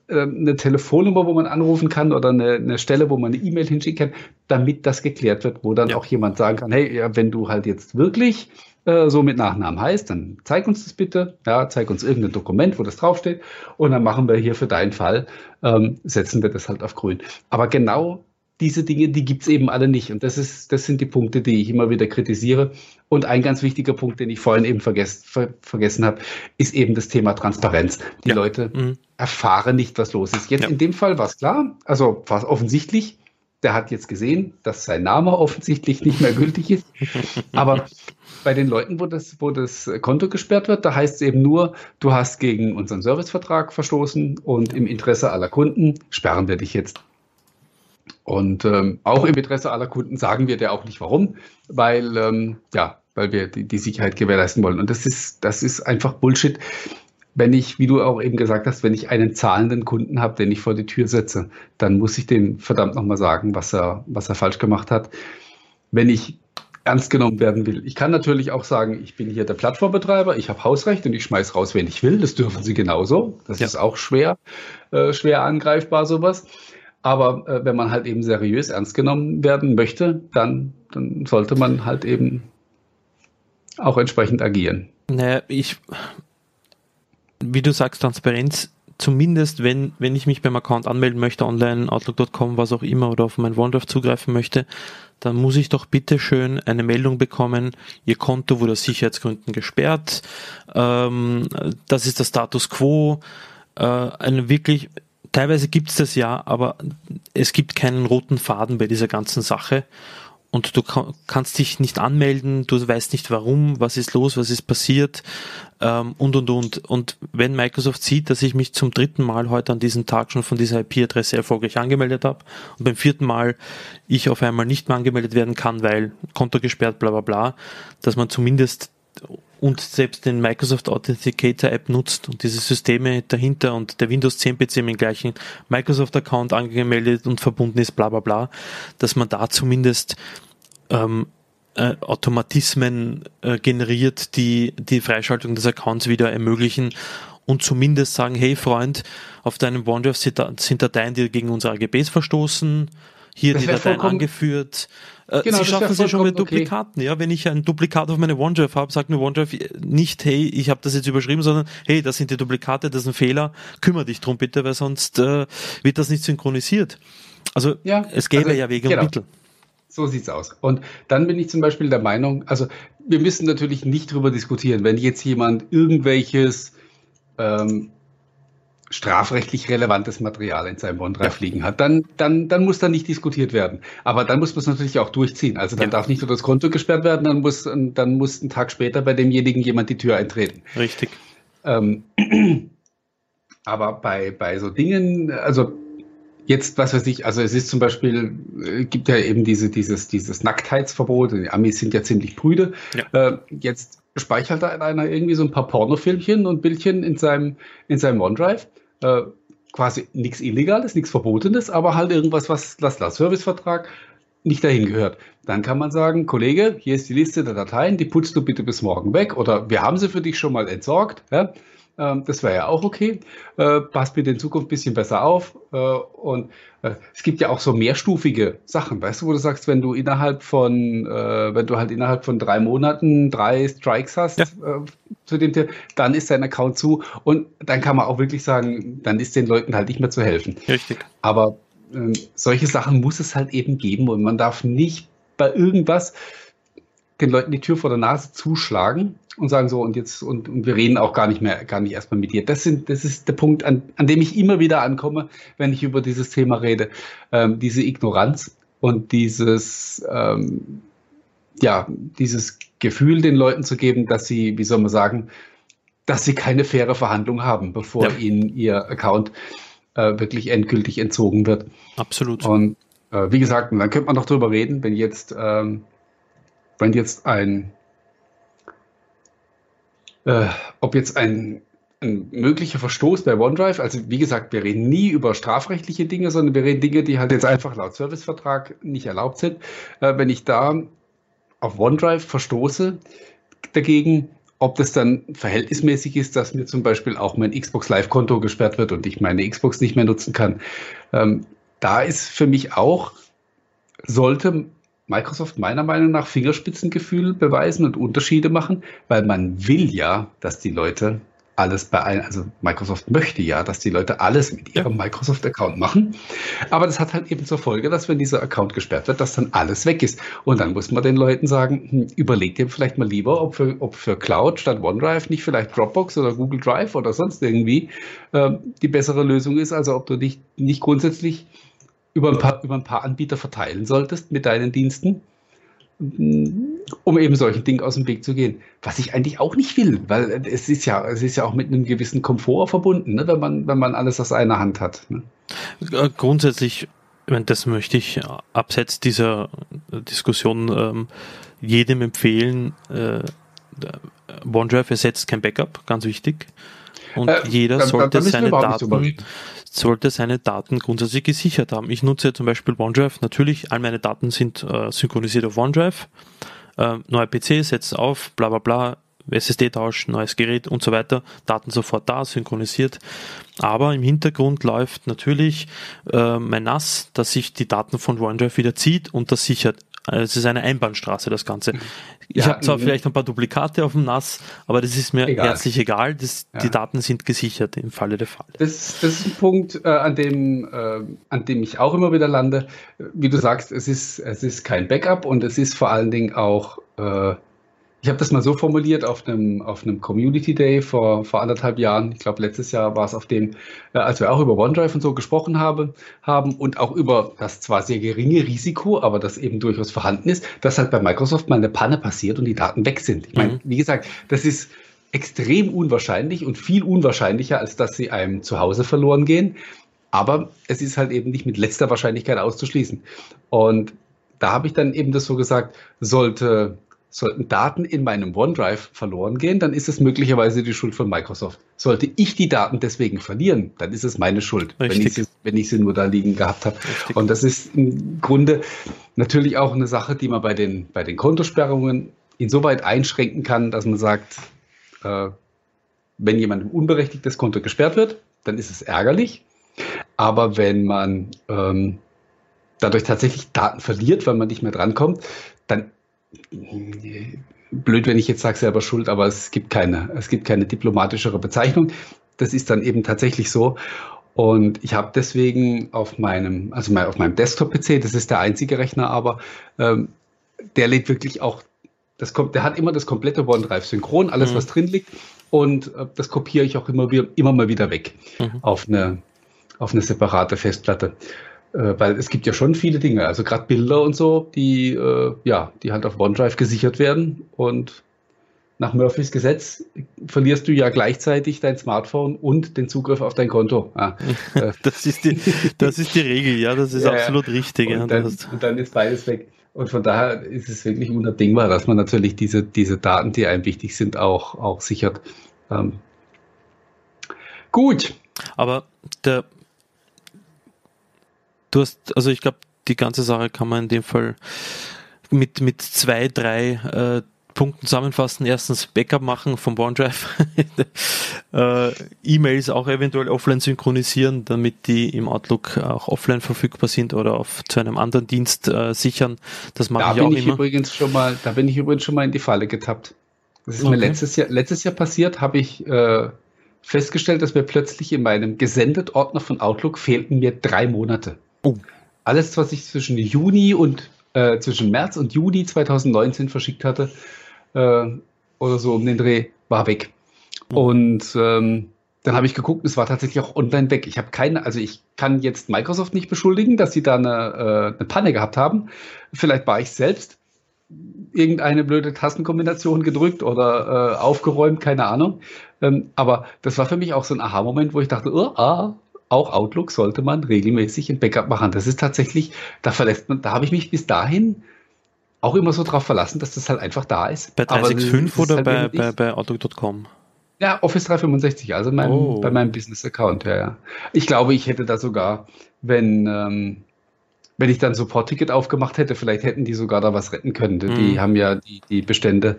äh, eine Telefonnummer, wo man anrufen kann oder eine, eine Stelle, wo man eine E-Mail hinschicken kann, damit das geklärt wird, wo dann ja. auch jemand sagen kann, hey, ja, wenn du halt jetzt wirklich äh, so mit Nachnamen heißt, dann zeig uns das bitte. Ja, zeig uns irgendein Dokument, wo das draufsteht. Und dann machen wir hier für deinen Fall, ähm, setzen wir das halt auf grün. Aber genau diese Dinge, die gibt's eben alle nicht. Und das, ist, das sind die Punkte, die ich immer wieder kritisiere. Und ein ganz wichtiger Punkt, den ich vorhin eben vergess, ver, vergessen habe, ist eben das Thema Transparenz. Die ja. Leute mhm. erfahren nicht, was los ist. Jetzt ja. in dem Fall war es klar, also war es offensichtlich. Der hat jetzt gesehen, dass sein Name offensichtlich nicht mehr gültig ist. Aber bei den Leuten, wo das, wo das Konto gesperrt wird, da heißt es eben nur, du hast gegen unseren Servicevertrag verstoßen und im Interesse aller Kunden sperren wir dich jetzt. Und ähm, auch im Interesse aller Kunden sagen wir dir auch nicht warum, weil ähm, ja, weil wir die, die Sicherheit gewährleisten wollen. Und das ist, das ist einfach Bullshit. Wenn ich, wie du auch eben gesagt hast, wenn ich einen zahlenden Kunden habe, den ich vor die Tür setze, dann muss ich dem verdammt nochmal sagen, was er, was er falsch gemacht hat. Wenn ich ernst genommen werden will. Ich kann natürlich auch sagen, ich bin hier der Plattformbetreiber, ich habe Hausrecht und ich schmeiß raus, wen ich will. Das dürfen sie genauso. Das ja. ist auch schwer, äh, schwer angreifbar, sowas. Aber äh, wenn man halt eben seriös ernst genommen werden möchte, dann, dann sollte man halt eben auch entsprechend agieren. Naja, ich, wie du sagst, Transparenz, zumindest wenn, wenn ich mich beim Account anmelden möchte, online, outlook.com, was auch immer, oder auf mein OneDrive zugreifen möchte, dann muss ich doch bitte schön eine Meldung bekommen, Ihr Konto wurde aus Sicherheitsgründen gesperrt, ähm, das ist der Status quo, äh, eine wirklich, teilweise gibt es das ja, aber es gibt keinen roten Faden bei dieser ganzen Sache und du kannst dich nicht anmelden, du weißt nicht warum, was ist los, was ist passiert ähm, und und und. Und wenn Microsoft sieht, dass ich mich zum dritten Mal heute an diesem Tag schon von dieser IP-Adresse erfolgreich angemeldet habe und beim vierten Mal ich auf einmal nicht mehr angemeldet werden kann, weil Konto gesperrt, bla bla bla, dass man zumindest und selbst den Microsoft Authenticator App nutzt und diese Systeme dahinter und der Windows 10 PC mit dem gleichen Microsoft Account angemeldet und verbunden ist, bla bla bla, dass man da zumindest ähm, äh, Automatismen äh, generiert, die die Freischaltung des Accounts wieder ermöglichen und zumindest sagen, hey Freund, auf deinem OneDrive sind Dateien, die gegen unsere AGBs verstoßen, hier das die Dateien angeführt. Äh, genau, Sie schaffen es ja schon mit Duplikaten. Okay. Ja, wenn ich ein Duplikat auf meine OneDrive habe, sagt mir OneDrive nicht, hey, ich habe das jetzt überschrieben, sondern hey, das sind die Duplikate, das ist ein Fehler, kümmere dich drum bitte, weil sonst äh, wird das nicht synchronisiert. Also ja, es gäbe also, ja Wege genau. und Mittel. So sieht's aus. Und dann bin ich zum Beispiel der Meinung, also wir müssen natürlich nicht drüber diskutieren, wenn jetzt jemand irgendwelches ähm, strafrechtlich relevantes Material in seinem OneDrive liegen hat, dann, dann, dann muss da nicht diskutiert werden. Aber dann muss man es natürlich auch durchziehen. Also dann ja. darf nicht nur das Konto gesperrt werden, dann muss, dann muss ein Tag später bei demjenigen jemand die Tür eintreten. Richtig. Ähm, aber bei, bei so Dingen, also Jetzt, was weiß ich, also es ist zum Beispiel, äh, gibt ja eben diese, dieses, dieses Nacktheitsverbot, die Amis sind ja ziemlich prüde. Ja. Äh, jetzt speichert da einer irgendwie so ein paar Pornofilmchen und Bildchen in seinem, in seinem OneDrive. Äh, quasi nichts Illegales, nichts Verbotenes, aber halt irgendwas, was das Servicevertrag nicht dahin gehört. Dann kann man sagen, Kollege, hier ist die Liste der Dateien, die putzt du bitte bis morgen weg oder wir haben sie für dich schon mal entsorgt. Ja? Ähm, das wäre ja auch okay. Äh, passt bitte in Zukunft ein bisschen besser auf. Äh, und äh, es gibt ja auch so mehrstufige Sachen, weißt du, wo du sagst, wenn du innerhalb von, wenn du halt innerhalb von drei Monaten drei Strikes hast ja. Zu dem Thema, dann ist dein Account zu und dann kann man auch wirklich sagen, dann ist den Leuten halt nicht mehr zu helfen. Richtig. Aber ähm, solche Sachen muss es halt eben geben und man darf nicht bei irgendwas den Leuten die Tür vor der Nase zuschlagen und sagen so und jetzt und, und wir reden auch gar nicht mehr, gar nicht erstmal mit dir. Das sind, das ist der Punkt, an, an dem ich immer wieder ankomme, wenn ich über dieses Thema rede. Ähm, diese Ignoranz und dieses, ähm, ja, dieses Gefühl den Leuten zu geben, dass sie, wie soll man sagen, dass sie keine faire Verhandlung haben, bevor ja. ihnen ihr Account äh, wirklich endgültig entzogen wird. Absolut. Und äh, wie gesagt, dann könnte man noch drüber reden, wenn jetzt, ähm, wenn jetzt ein äh, ob jetzt ein, ein möglicher Verstoß bei OneDrive, also wie gesagt, wir reden nie über strafrechtliche Dinge, sondern wir reden Dinge, die halt jetzt einfach laut Servicevertrag nicht erlaubt sind. Äh, wenn ich da auf OneDrive verstoße dagegen, ob das dann verhältnismäßig ist, dass mir zum Beispiel auch mein Xbox Live-Konto gesperrt wird und ich meine Xbox nicht mehr nutzen kann. Ähm, da ist für mich auch, sollte Microsoft meiner Meinung nach Fingerspitzengefühl beweisen und Unterschiede machen, weil man will ja, dass die Leute alles bei allen, also Microsoft möchte ja, dass die Leute alles mit ihrem. Microsoft-Account machen. Aber das hat halt eben zur Folge, dass wenn dieser Account gesperrt wird, dass dann alles weg ist. Und dann muss man den Leuten sagen, hm, überlegt ihr vielleicht mal lieber, ob für, ob für Cloud statt OneDrive nicht vielleicht Dropbox oder Google Drive oder sonst irgendwie äh, die bessere Lösung ist. Also ob du dich nicht grundsätzlich über ein paar, über ein paar Anbieter verteilen solltest mit deinen Diensten, um eben solchen Dingen aus dem Weg zu gehen. Was ich eigentlich auch nicht will, weil es ist ja, es ist ja auch mit einem gewissen Komfort verbunden, ne, wenn man, wenn man alles aus einer Hand hat. Ne? Äh, grundsätzlich, das möchte ich abseits dieser Diskussion ähm, jedem empfehlen. Äh, OneDrive ersetzt kein Backup, ganz wichtig. Und äh, jeder dann, sollte dann seine Daten sollte seine Daten grundsätzlich gesichert haben. Ich nutze zum Beispiel OneDrive. Natürlich, all meine Daten sind äh, synchronisiert auf OneDrive. Äh, neuer PC, setzt auf, bla bla bla, SSD-Tausch, neues Gerät und so weiter, Daten sofort da, synchronisiert. Aber im Hintergrund läuft natürlich äh, mein NAS, dass sich die Daten von OneDrive wieder zieht und das sichert. Also es ist eine Einbahnstraße, das Ganze. Mhm. Ich ja, habe zwar vielleicht ein paar Duplikate auf dem NAS, aber das ist mir egal. herzlich egal. Das, ja. Die Daten sind gesichert im Falle der Fälle. Das, das ist ein Punkt, äh, an, dem, äh, an dem ich auch immer wieder lande. Wie du sagst, es ist, es ist kein Backup und es ist vor allen Dingen auch, äh, ich habe das mal so formuliert auf einem, auf einem Community Day vor, vor anderthalb Jahren. Ich glaube, letztes Jahr war es auf dem, äh, als wir auch über OneDrive und so gesprochen habe, haben und auch über das zwar sehr geringe Risiko, aber das eben durchaus vorhanden ist, dass halt bei Microsoft mal eine Panne passiert und die Daten weg sind. Ich meine, mhm. wie gesagt, das ist extrem unwahrscheinlich und viel unwahrscheinlicher, als dass sie einem zu Hause verloren gehen. Aber es ist halt eben nicht mit letzter Wahrscheinlichkeit auszuschließen. Und da habe ich dann eben das so gesagt, sollte Sollten Daten in meinem OneDrive verloren gehen, dann ist es möglicherweise die Schuld von Microsoft. Sollte ich die Daten deswegen verlieren, dann ist es meine Schuld, wenn ich, sie, wenn ich, sie, nur da liegen gehabt habe. Richtig. Und das ist im Grunde natürlich auch eine Sache, die man bei den, bei den Kontosperrungen insoweit einschränken kann, dass man sagt, äh, wenn jemandem unberechtigt das Konto gesperrt wird, dann ist es ärgerlich. Aber wenn man ähm, dadurch tatsächlich Daten verliert, weil man nicht mehr drankommt, dann blöd, wenn ich jetzt sage, selber schuld, aber es gibt keine, es gibt keine diplomatischere Bezeichnung. Das ist dann eben tatsächlich so. Und ich habe deswegen auf meinem, also auf meinem Desktop-PC, das ist der einzige Rechner, aber ähm, der lädt wirklich auch, das kommt, der hat immer das komplette OneDrive synchron, alles mhm. was drin liegt. Und äh, das kopiere ich auch immer, wieder, immer mal wieder weg mhm. auf, eine, auf eine separate Festplatte. Äh, weil es gibt ja schon viele Dinge, also gerade Bilder und so, die, äh, ja, die halt auf OneDrive gesichert werden und nach Murphys Gesetz verlierst du ja gleichzeitig dein Smartphone und den Zugriff auf dein Konto. Ah, äh. das, ist die, das ist die Regel, ja, das ist ja, absolut richtig. Und, ja, dann, und dann ist beides weg. Und von daher ist es wirklich unabdingbar, dass man natürlich diese, diese Daten, die einem wichtig sind, auch, auch sichert. Ähm, gut. Aber der, du hast, also ich glaube, die ganze Sache kann man in dem Fall mit, mit zwei, drei äh, Punkten zusammenfassen. Erstens Backup machen vom OneDrive, äh, E-Mails auch eventuell offline synchronisieren, damit die im Outlook auch offline verfügbar sind oder auf zu einem anderen Dienst äh, sichern. Das mache da ich auch ich immer. Übrigens schon mal, da bin ich übrigens schon mal in die Falle getappt. Das ist okay. mir letztes Jahr, letztes Jahr passiert, habe ich äh, festgestellt, dass mir plötzlich in meinem gesendet Ordner von Outlook fehlten mir drei Monate. Oh. Alles, was ich zwischen Juni und äh, zwischen März und Juni 2019 verschickt hatte, äh, oder so um den Dreh, war weg. Mhm. Und ähm, dann habe ich geguckt, es war tatsächlich auch online weg. Ich habe keine, also ich kann jetzt Microsoft nicht beschuldigen, dass sie da eine, äh, eine Panne gehabt haben. Vielleicht war ich selbst irgendeine blöde Tastenkombination gedrückt oder äh, aufgeräumt, keine Ahnung. Ähm, aber das war für mich auch so ein Aha-Moment, wo ich dachte, oh, ah, auch Outlook sollte man regelmäßig ein Backup machen. Das ist tatsächlich, da verlässt man, da habe ich mich bis dahin auch immer so drauf verlassen, dass das halt einfach da ist. Bei 365 oder halt bei, bei, bei Outlook.com? Ja, Office 365, also mein, oh. bei meinem Business-Account, ja, ja. Ich glaube, ich hätte da sogar, wenn, ähm, wenn ich dann Support-Ticket aufgemacht hätte, vielleicht hätten die sogar da was retten können. Mhm. Die haben ja die, die Bestände.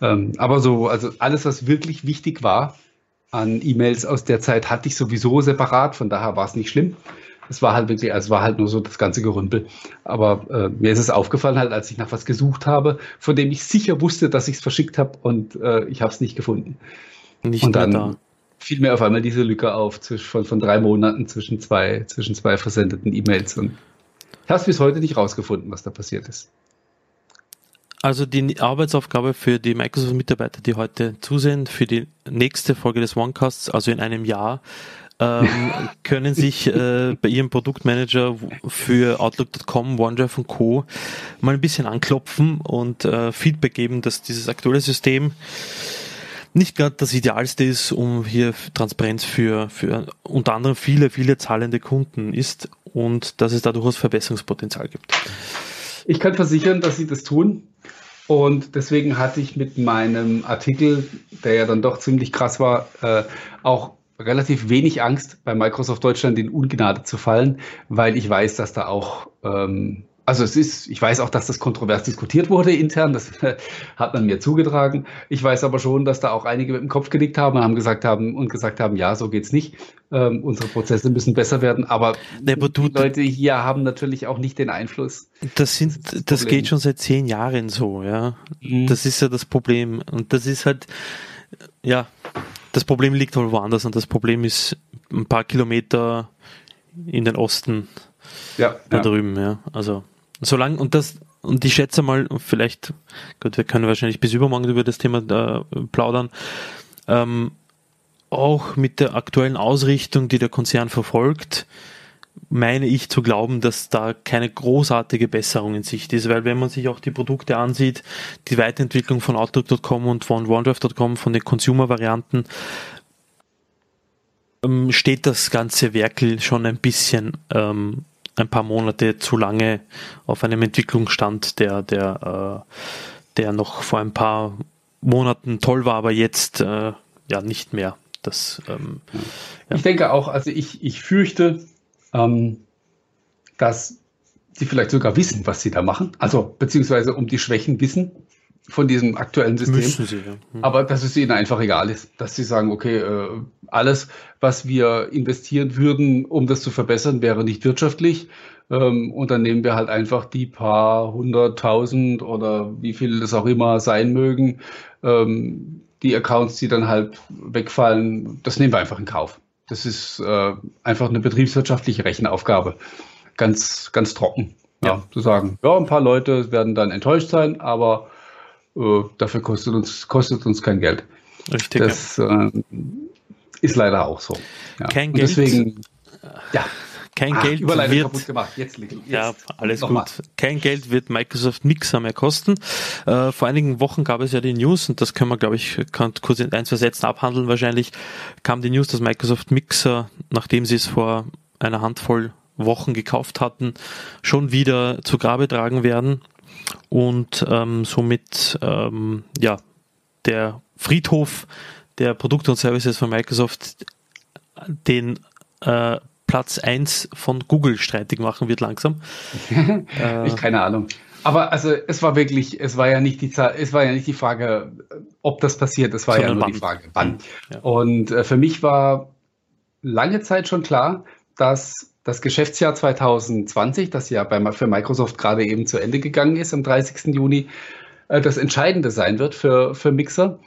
Ähm, aber so, also alles, was wirklich wichtig war, an E-Mails aus der Zeit hatte ich sowieso separat, von daher war es nicht schlimm. Es war halt wirklich, also es war halt nur so das ganze Gerümpel. Aber äh, mir ist es aufgefallen, halt, als ich nach was gesucht habe, von dem ich sicher wusste, dass ich es verschickt habe und äh, ich habe es nicht gefunden. Nicht und dann da. fiel mir auf einmal diese Lücke auf von, von drei Monaten zwischen zwei, zwischen zwei versendeten E-Mails. Und ich habe es bis heute nicht rausgefunden, was da passiert ist. Also die Arbeitsaufgabe für die Microsoft-Mitarbeiter, die heute zusehen, für die nächste Folge des OneCasts, also in einem Jahr, ähm, können sich äh, bei ihrem Produktmanager für Outlook.com, OneDrive und Co. mal ein bisschen anklopfen und äh, Feedback geben, dass dieses aktuelle System nicht gerade das Idealste ist, um hier Transparenz für, für unter anderem viele, viele zahlende Kunden ist und dass es da durchaus Verbesserungspotenzial gibt. Ich kann versichern, dass sie das tun. Und deswegen hatte ich mit meinem Artikel, der ja dann doch ziemlich krass war, äh, auch relativ wenig Angst, bei Microsoft Deutschland in Ungnade zu fallen, weil ich weiß, dass da auch ähm, also es ist, ich weiß auch, dass das kontrovers diskutiert wurde intern, das hat man mir zugetragen. Ich weiß aber schon, dass da auch einige mit dem Kopf gelegt haben und haben gesagt haben und gesagt haben, ja, so geht's nicht. Ähm, unsere Prozesse müssen besser werden, aber, nee, aber du, die Leute hier haben natürlich auch nicht den Einfluss. Das sind, das, das geht schon seit zehn Jahren so, ja. Mhm. Das ist ja das Problem. Und das ist halt, ja, das Problem liegt wohl woanders und das Problem ist ein paar Kilometer in den Osten ja, da ja. drüben, ja. Also Solange, und das, und ich schätze mal, vielleicht, gut, wir können wahrscheinlich bis übermorgen über das Thema äh, plaudern, ähm, auch mit der aktuellen Ausrichtung, die der Konzern verfolgt, meine ich zu glauben, dass da keine großartige Besserung in Sicht ist, weil wenn man sich auch die Produkte ansieht, die Weiterentwicklung von Outlook.com und von OneDrive.com, von den Consumer-Varianten, ähm, steht das ganze Werkel schon ein bisschen ähm, ein paar Monate zu lange auf einem Entwicklungsstand, der, der, äh, der noch vor ein paar Monaten toll war, aber jetzt äh, ja nicht mehr. Das, ähm, ja. Ich denke auch, also ich, ich fürchte, ähm, dass sie vielleicht sogar wissen, was sie da machen. Also beziehungsweise um die Schwächen wissen von diesem aktuellen System. Sie, ja. hm. Aber dass es ihnen einfach egal ist, dass sie sagen, okay, äh, alles, was wir investieren würden, um das zu verbessern, wäre nicht wirtschaftlich. Ähm, und dann nehmen wir halt einfach die paar hunderttausend oder wie viel es auch immer sein mögen, ähm, die Accounts, die dann halt wegfallen, das nehmen wir einfach in Kauf. Das ist äh, einfach eine betriebswirtschaftliche Rechenaufgabe. Ganz, ganz trocken. Ja, ja. Zu sagen, ja, ein paar Leute werden dann enttäuscht sein, aber äh, dafür kostet uns, kostet uns kein Geld. Richtig. Das äh, ist leider auch so. Ja. Kein Geld. deswegen, ja. Kein ah, Geld wird. Jetzt, jetzt ja, alles gut. Kein Geld wird Microsoft Mixer mehr kosten. Äh, vor einigen Wochen gab es ja die News und das können wir, glaube ich, kurz in ein, zwei Sätzen abhandeln. Wahrscheinlich kam die News, dass Microsoft Mixer, nachdem sie es vor einer Handvoll Wochen gekauft hatten, schon wieder zu Grabe tragen werden und ähm, somit ähm, ja der Friedhof der Produkte und Services von Microsoft den äh, Platz 1 von Google streitig machen wird langsam. äh, ich keine Ahnung. Aber also es war wirklich, es war ja nicht die es war ja nicht die Frage, ob das passiert, es war ja nur wann. die Frage, wann. Ja. Und äh, für mich war lange Zeit schon klar, dass das Geschäftsjahr 2020, das ja bei, für Microsoft gerade eben zu Ende gegangen ist am 30. Juni, äh, das Entscheidende sein wird für, für Mixer,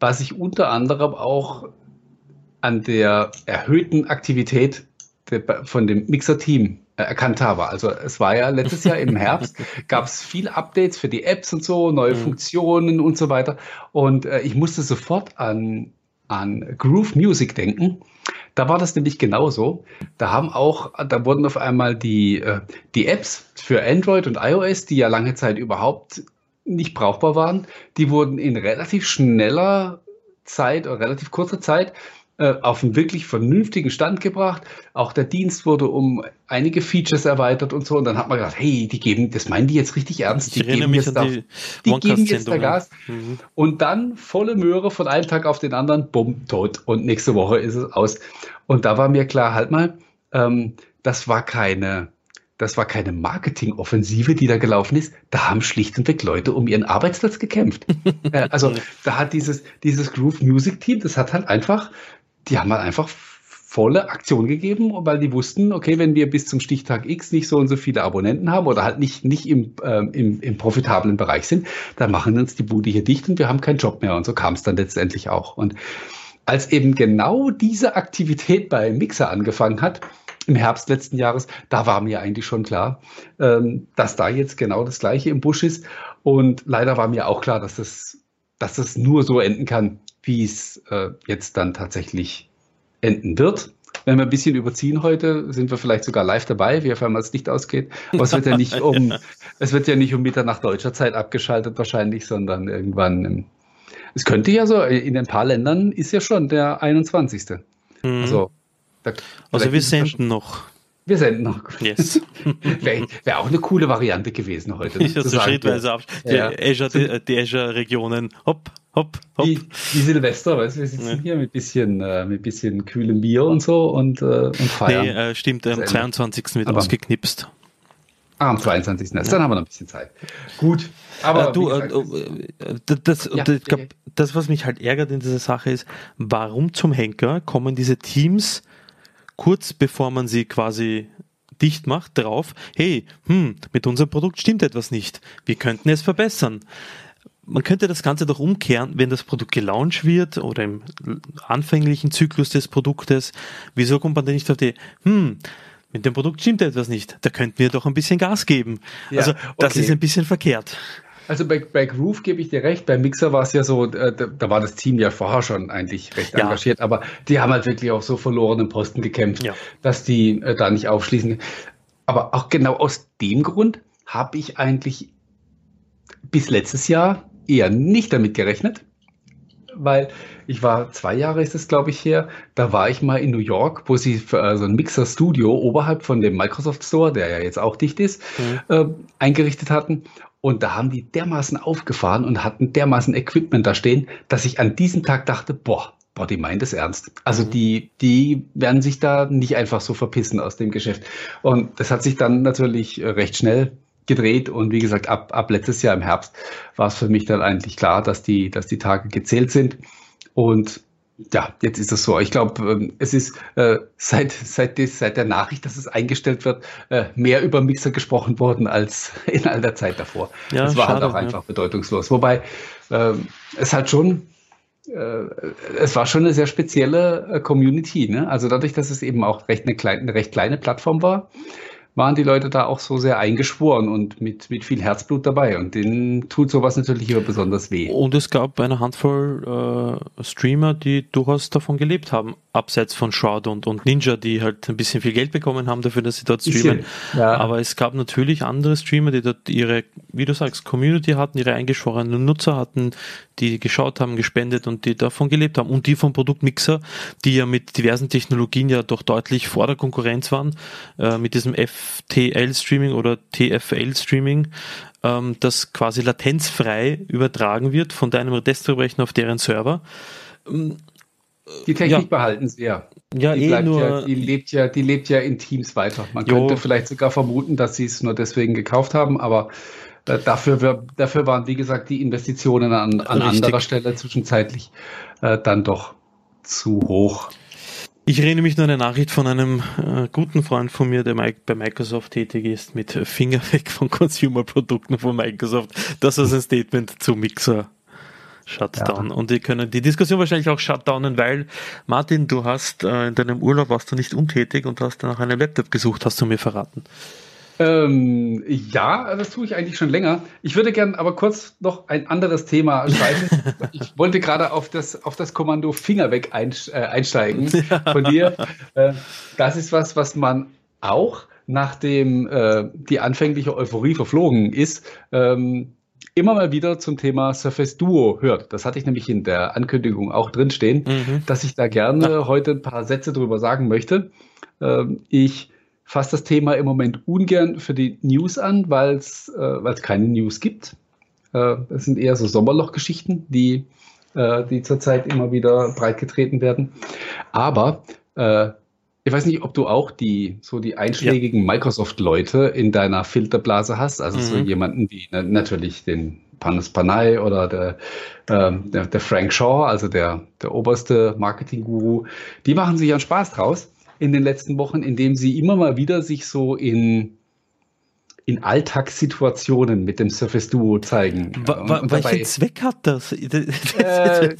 was ich unter anderem auch an der erhöhten Aktivität von dem Mixer-Team äh, erkannt habe. Also es war ja letztes Jahr im Herbst, gab es viele Updates für die Apps und so, neue mhm. Funktionen und so weiter. Und äh, ich musste sofort an, an Groove Music denken. Da war das nämlich genauso. Da haben auch, da wurden auf einmal die, äh, die Apps für Android und iOS, die ja lange Zeit überhaupt nicht brauchbar waren, die wurden in relativ schneller Zeit oder relativ kurzer Zeit äh, auf einen wirklich vernünftigen Stand gebracht. Auch der Dienst wurde um einige Features erweitert und so. Und dann hat man gedacht, hey, die geben, das meinen die jetzt richtig ernst. Die geben jetzt, da, die, die geben jetzt da Gas. Mhm. Und dann volle Möhre von einem Tag auf den anderen, bumm, tot. Und nächste Woche ist es aus. Und da war mir klar, halt mal, ähm, das war keine, das war keine Marketingoffensive, die da gelaufen ist. Da haben schlicht und weg Leute um ihren Arbeitsplatz gekämpft. Äh, also da hat dieses, dieses Groove Music Team, das hat halt einfach die haben halt einfach volle Aktion gegeben, weil die wussten, okay, wenn wir bis zum Stichtag X nicht so und so viele Abonnenten haben oder halt nicht, nicht im, ähm, im, im profitablen Bereich sind, dann machen uns die Bude hier dicht und wir haben keinen Job mehr. Und so kam es dann letztendlich auch. Und als eben genau diese Aktivität bei Mixer angefangen hat, im Herbst letzten Jahres, da war mir eigentlich schon klar, ähm, dass da jetzt genau das Gleiche im Busch ist. Und leider war mir auch klar, dass das, dass das nur so enden kann, wie es äh, jetzt dann tatsächlich enden wird. Wenn wir ein bisschen überziehen heute, sind wir vielleicht sogar live dabei, wie auf einmal das Licht ausgeht. Aber es wird ja nicht um, es wird ja nicht um Mitternacht deutscher Zeit abgeschaltet wahrscheinlich, sondern irgendwann. Im, es könnte ja so, in ein paar Ländern ist ja schon der 21. Mhm. Also, da, also wir senden noch. Wir senden noch. Yes. Wäre wär auch eine coole Variante gewesen heute. Ja, so schrittweise ab. Die, ja. Azure, Azure-Regionen, hopp, hopp, hopp. Wie, wie Silvester, weißt du, wir sitzen ja. hier mit bisschen, äh, mit bisschen kühlem Bier und so und, äh, und feiern. Nee, äh, stimmt, am 22. wird aber, ausgeknipst. Ah, am 22. Ja. Dann haben wir noch ein bisschen Zeit. Gut. Aber äh, du, gesagt, äh, äh, das, ja, das, glaub, das, was mich halt ärgert in dieser Sache ist, warum zum Henker kommen diese Teams kurz bevor man sie quasi dicht macht, drauf, hey, hm, mit unserem Produkt stimmt etwas nicht. Wir könnten es verbessern. Man könnte das Ganze doch umkehren, wenn das Produkt gelauncht wird oder im anfänglichen Zyklus des Produktes. Wieso kommt man denn nicht auf die, hm, mit dem Produkt stimmt etwas nicht. Da könnten wir doch ein bisschen Gas geben. Ja, also das okay. ist ein bisschen verkehrt. Also bei, bei Groove gebe ich dir recht, bei Mixer war es ja so, äh, da, da, war das Team ja vorher schon eigentlich recht ja. engagiert, aber die haben halt wirklich auf so verlorenen Posten gekämpft, ja. dass die äh, da nicht aufschließen. Aber auch genau aus dem Grund habe ich eigentlich bis letztes Jahr eher nicht damit gerechnet, weil ich war zwei Jahre ist es, glaube ich, her. Da war ich mal in New York, wo sie für äh, so ein Mixer-Studio oberhalb von dem Microsoft Store, der ja jetzt auch dicht ist, mhm. äh, eingerichtet hatten. Und da haben die dermaßen aufgefahren und hatten dermaßen Equipment da stehen, dass ich an diesem Tag dachte, boah, boah, die meint es ernst. Also mhm. die, die werden sich da nicht einfach so verpissen aus dem Geschäft. Und das hat sich dann natürlich recht schnell gedreht und wie gesagt, ab, ab letztes Jahr im Herbst war es für mich dann eigentlich klar, dass die, dass die Tage gezählt sind. Und ja, jetzt ist es so. Ich glaube, ähm, es ist äh, seit, seit, des, seit der Nachricht, dass es eingestellt wird, äh, mehr über Mixer gesprochen worden als in all der Zeit davor. Ja, das war halt schade, halt auch einfach ja. bedeutungslos. Wobei äh, es halt schon, äh, es war schon eine sehr spezielle äh, Community. Ne? Also dadurch, dass es eben auch recht eine, kleine, eine recht kleine Plattform war, waren die Leute da auch so sehr eingeschworen und mit, mit viel Herzblut dabei. Und denen tut sowas natürlich immer besonders weh. Und es gab eine Handvoll äh, Streamer, die durchaus davon gelebt haben, abseits von Shroud und, und Ninja, die halt ein bisschen viel Geld bekommen haben dafür, dass sie dort streamen. Ja. Aber es gab natürlich andere Streamer, die dort ihre, wie du sagst, Community hatten, ihre eingeschworenen Nutzer hatten, die geschaut haben, gespendet und die davon gelebt haben. Und die vom Produktmixer, die ja mit diversen Technologien ja doch deutlich vor der Konkurrenz waren, äh, mit diesem FTL-Streaming oder TFL-Streaming, ähm, das quasi latenzfrei übertragen wird von deinem Desktop-Rechner auf deren Server. Ähm, die Technik ja. behalten sie ja. Ja, die eh nur. Ja, die lebt ja, die lebt ja in Teams weiter. Man jo. könnte vielleicht sogar vermuten, dass sie es nur deswegen gekauft haben, aber äh, dafür, dafür waren, wie gesagt, die Investitionen an, an anderer Stelle zwischenzeitlich äh, dann doch zu hoch. Ich erinnere mich nur an eine Nachricht von einem äh, guten Freund von mir, der bei Microsoft tätig ist, mit Finger weg von Consumer-Produkten von Microsoft. Das ist ein Statement zu Mixer. Shutdown. Ja. Und die können die Diskussion wahrscheinlich auch shutdownen, weil Martin, du hast äh, in deinem Urlaub warst du nicht untätig und hast nach einem Laptop gesucht, hast du mir verraten. Ähm, ja, das tue ich eigentlich schon länger. Ich würde gerne aber kurz noch ein anderes Thema schreiben. ich wollte gerade auf das, auf das Kommando Finger weg äh, einsteigen von dir. Äh, das ist was, was man auch, nachdem äh, die anfängliche Euphorie verflogen ist, ähm, immer mal wieder zum Thema Surface Duo hört. Das hatte ich nämlich in der Ankündigung auch drinstehen, mhm. dass ich da gerne heute ein paar Sätze drüber sagen möchte. Ähm, ich fasse das Thema im Moment ungern für die News an, weil es äh, keine News gibt. Äh, das sind eher so Sommerlochgeschichten, die, äh, die zurzeit immer wieder breitgetreten werden. Aber äh, ich weiß nicht, ob du auch die so die einschlägigen ja. Microsoft-Leute in deiner Filterblase hast. Also mhm. so jemanden wie na, natürlich den Panos Panay oder der, äh, der, der, Frank Shaw, also der, der oberste Marketing-Guru. Die machen sich einen Spaß draus in den letzten Wochen, indem sie immer mal wieder sich so in in Alltagssituationen mit dem Surface Duo zeigen. Wa wa welchen Zweck hat das? Äh,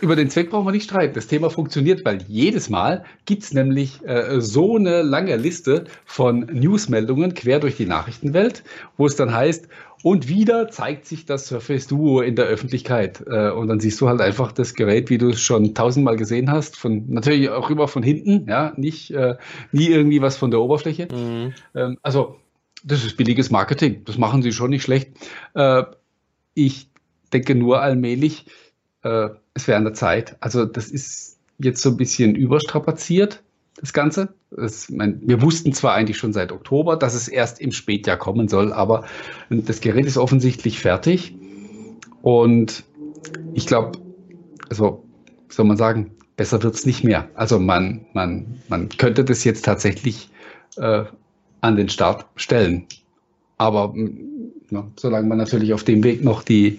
über den Zweck brauchen wir nicht streiten. Das Thema funktioniert, weil jedes Mal gibt es nämlich äh, so eine lange Liste von Newsmeldungen quer durch die Nachrichtenwelt, wo es dann heißt, und wieder zeigt sich das Surface Duo in der Öffentlichkeit. Äh, und dann siehst du halt einfach das Gerät, wie du es schon tausendmal gesehen hast, von natürlich auch immer von hinten, ja, nicht äh, nie irgendwie was von der Oberfläche. Mhm. Ähm, also das ist billiges Marketing. Das machen sie schon nicht schlecht. Äh, ich denke nur allmählich, äh, es wäre an der Zeit. Also das ist jetzt so ein bisschen überstrapaziert das Ganze. Das, mein, wir wussten zwar eigentlich schon seit Oktober, dass es erst im Spätjahr kommen soll, aber das Gerät ist offensichtlich fertig. Und ich glaube, also soll man sagen, besser wird es nicht mehr. Also man, man, man könnte das jetzt tatsächlich äh, an den Start stellen. Aber ja, solange man natürlich auf dem Weg noch die,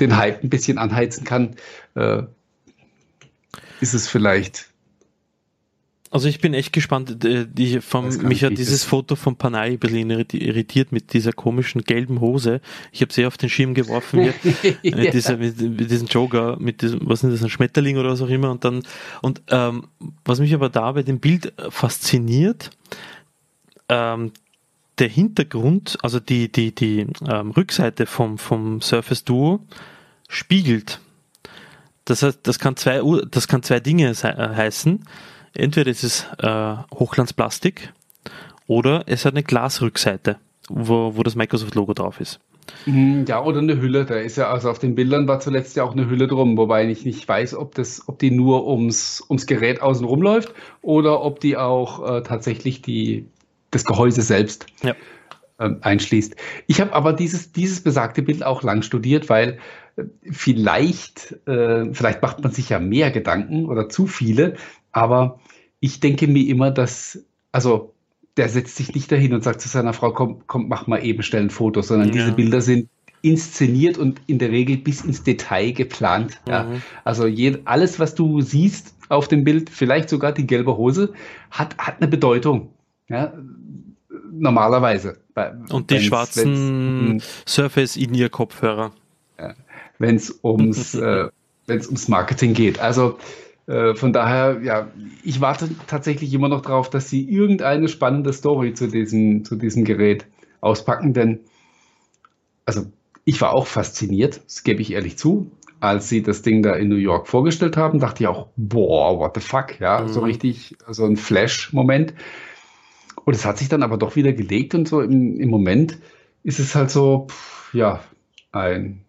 den Hype ein bisschen anheizen kann, äh, ist es vielleicht Also ich bin echt gespannt. Äh, die, vom, mich hat dieses Foto von Panay ein bisschen irritiert mit dieser komischen gelben Hose. Ich habe sehr auf den Schirm geworfen hier. ja. mit, dieser, mit, mit diesem Joker, mit diesem, was ist das, ein Schmetterling oder was auch immer. Und dann, und ähm, was mich aber da bei dem Bild fasziniert, ähm, der Hintergrund, also die, die, die ähm, Rückseite vom, vom Surface Duo spiegelt. Das heißt, das kann zwei, das kann zwei Dinge äh, heißen entweder ist es äh, Hochglanzplastik oder es hat eine Glasrückseite, wo, wo das Microsoft-Logo drauf ist. Mhm, ja, oder eine Hülle. Da ist ja, also auf den Bildern war zuletzt ja auch eine Hülle drum, wobei ich nicht weiß, ob das, ob die nur ums, ums Gerät außen rumläuft oder ob die auch äh, tatsächlich die, das Gehäuse selbst ja. ähm, einschließt. Ich habe aber dieses, dieses besagte Bild auch lang studiert, weil äh, vielleicht, äh, vielleicht macht man sich ja mehr Gedanken oder zu viele, aber ich denke mir immer, dass, also der setzt sich nicht dahin und sagt zu seiner Frau, komm, komm, mach mal eben schnell ein Foto, sondern ja. diese Bilder sind inszeniert und in der Regel bis ins Detail geplant. Mhm. Ja. Also je, alles, was du siehst auf dem Bild, vielleicht sogar die gelbe Hose, hat, hat eine Bedeutung. Ja. Normalerweise. Und die wenn's, schwarzen wenn's, Surface in ihr Kopfhörer. Ja. Wenn es ums, äh, ums Marketing geht. Also von daher, ja, ich warte tatsächlich immer noch darauf, dass sie irgendeine spannende Story zu diesem, zu diesem Gerät auspacken, denn also ich war auch fasziniert, das gebe ich ehrlich zu. Als sie das Ding da in New York vorgestellt haben, dachte ich auch, boah, what the fuck, ja, mhm. so richtig, so ein Flash-Moment. Und es hat sich dann aber doch wieder gelegt und so im, im Moment ist es halt so, pff, ja, ein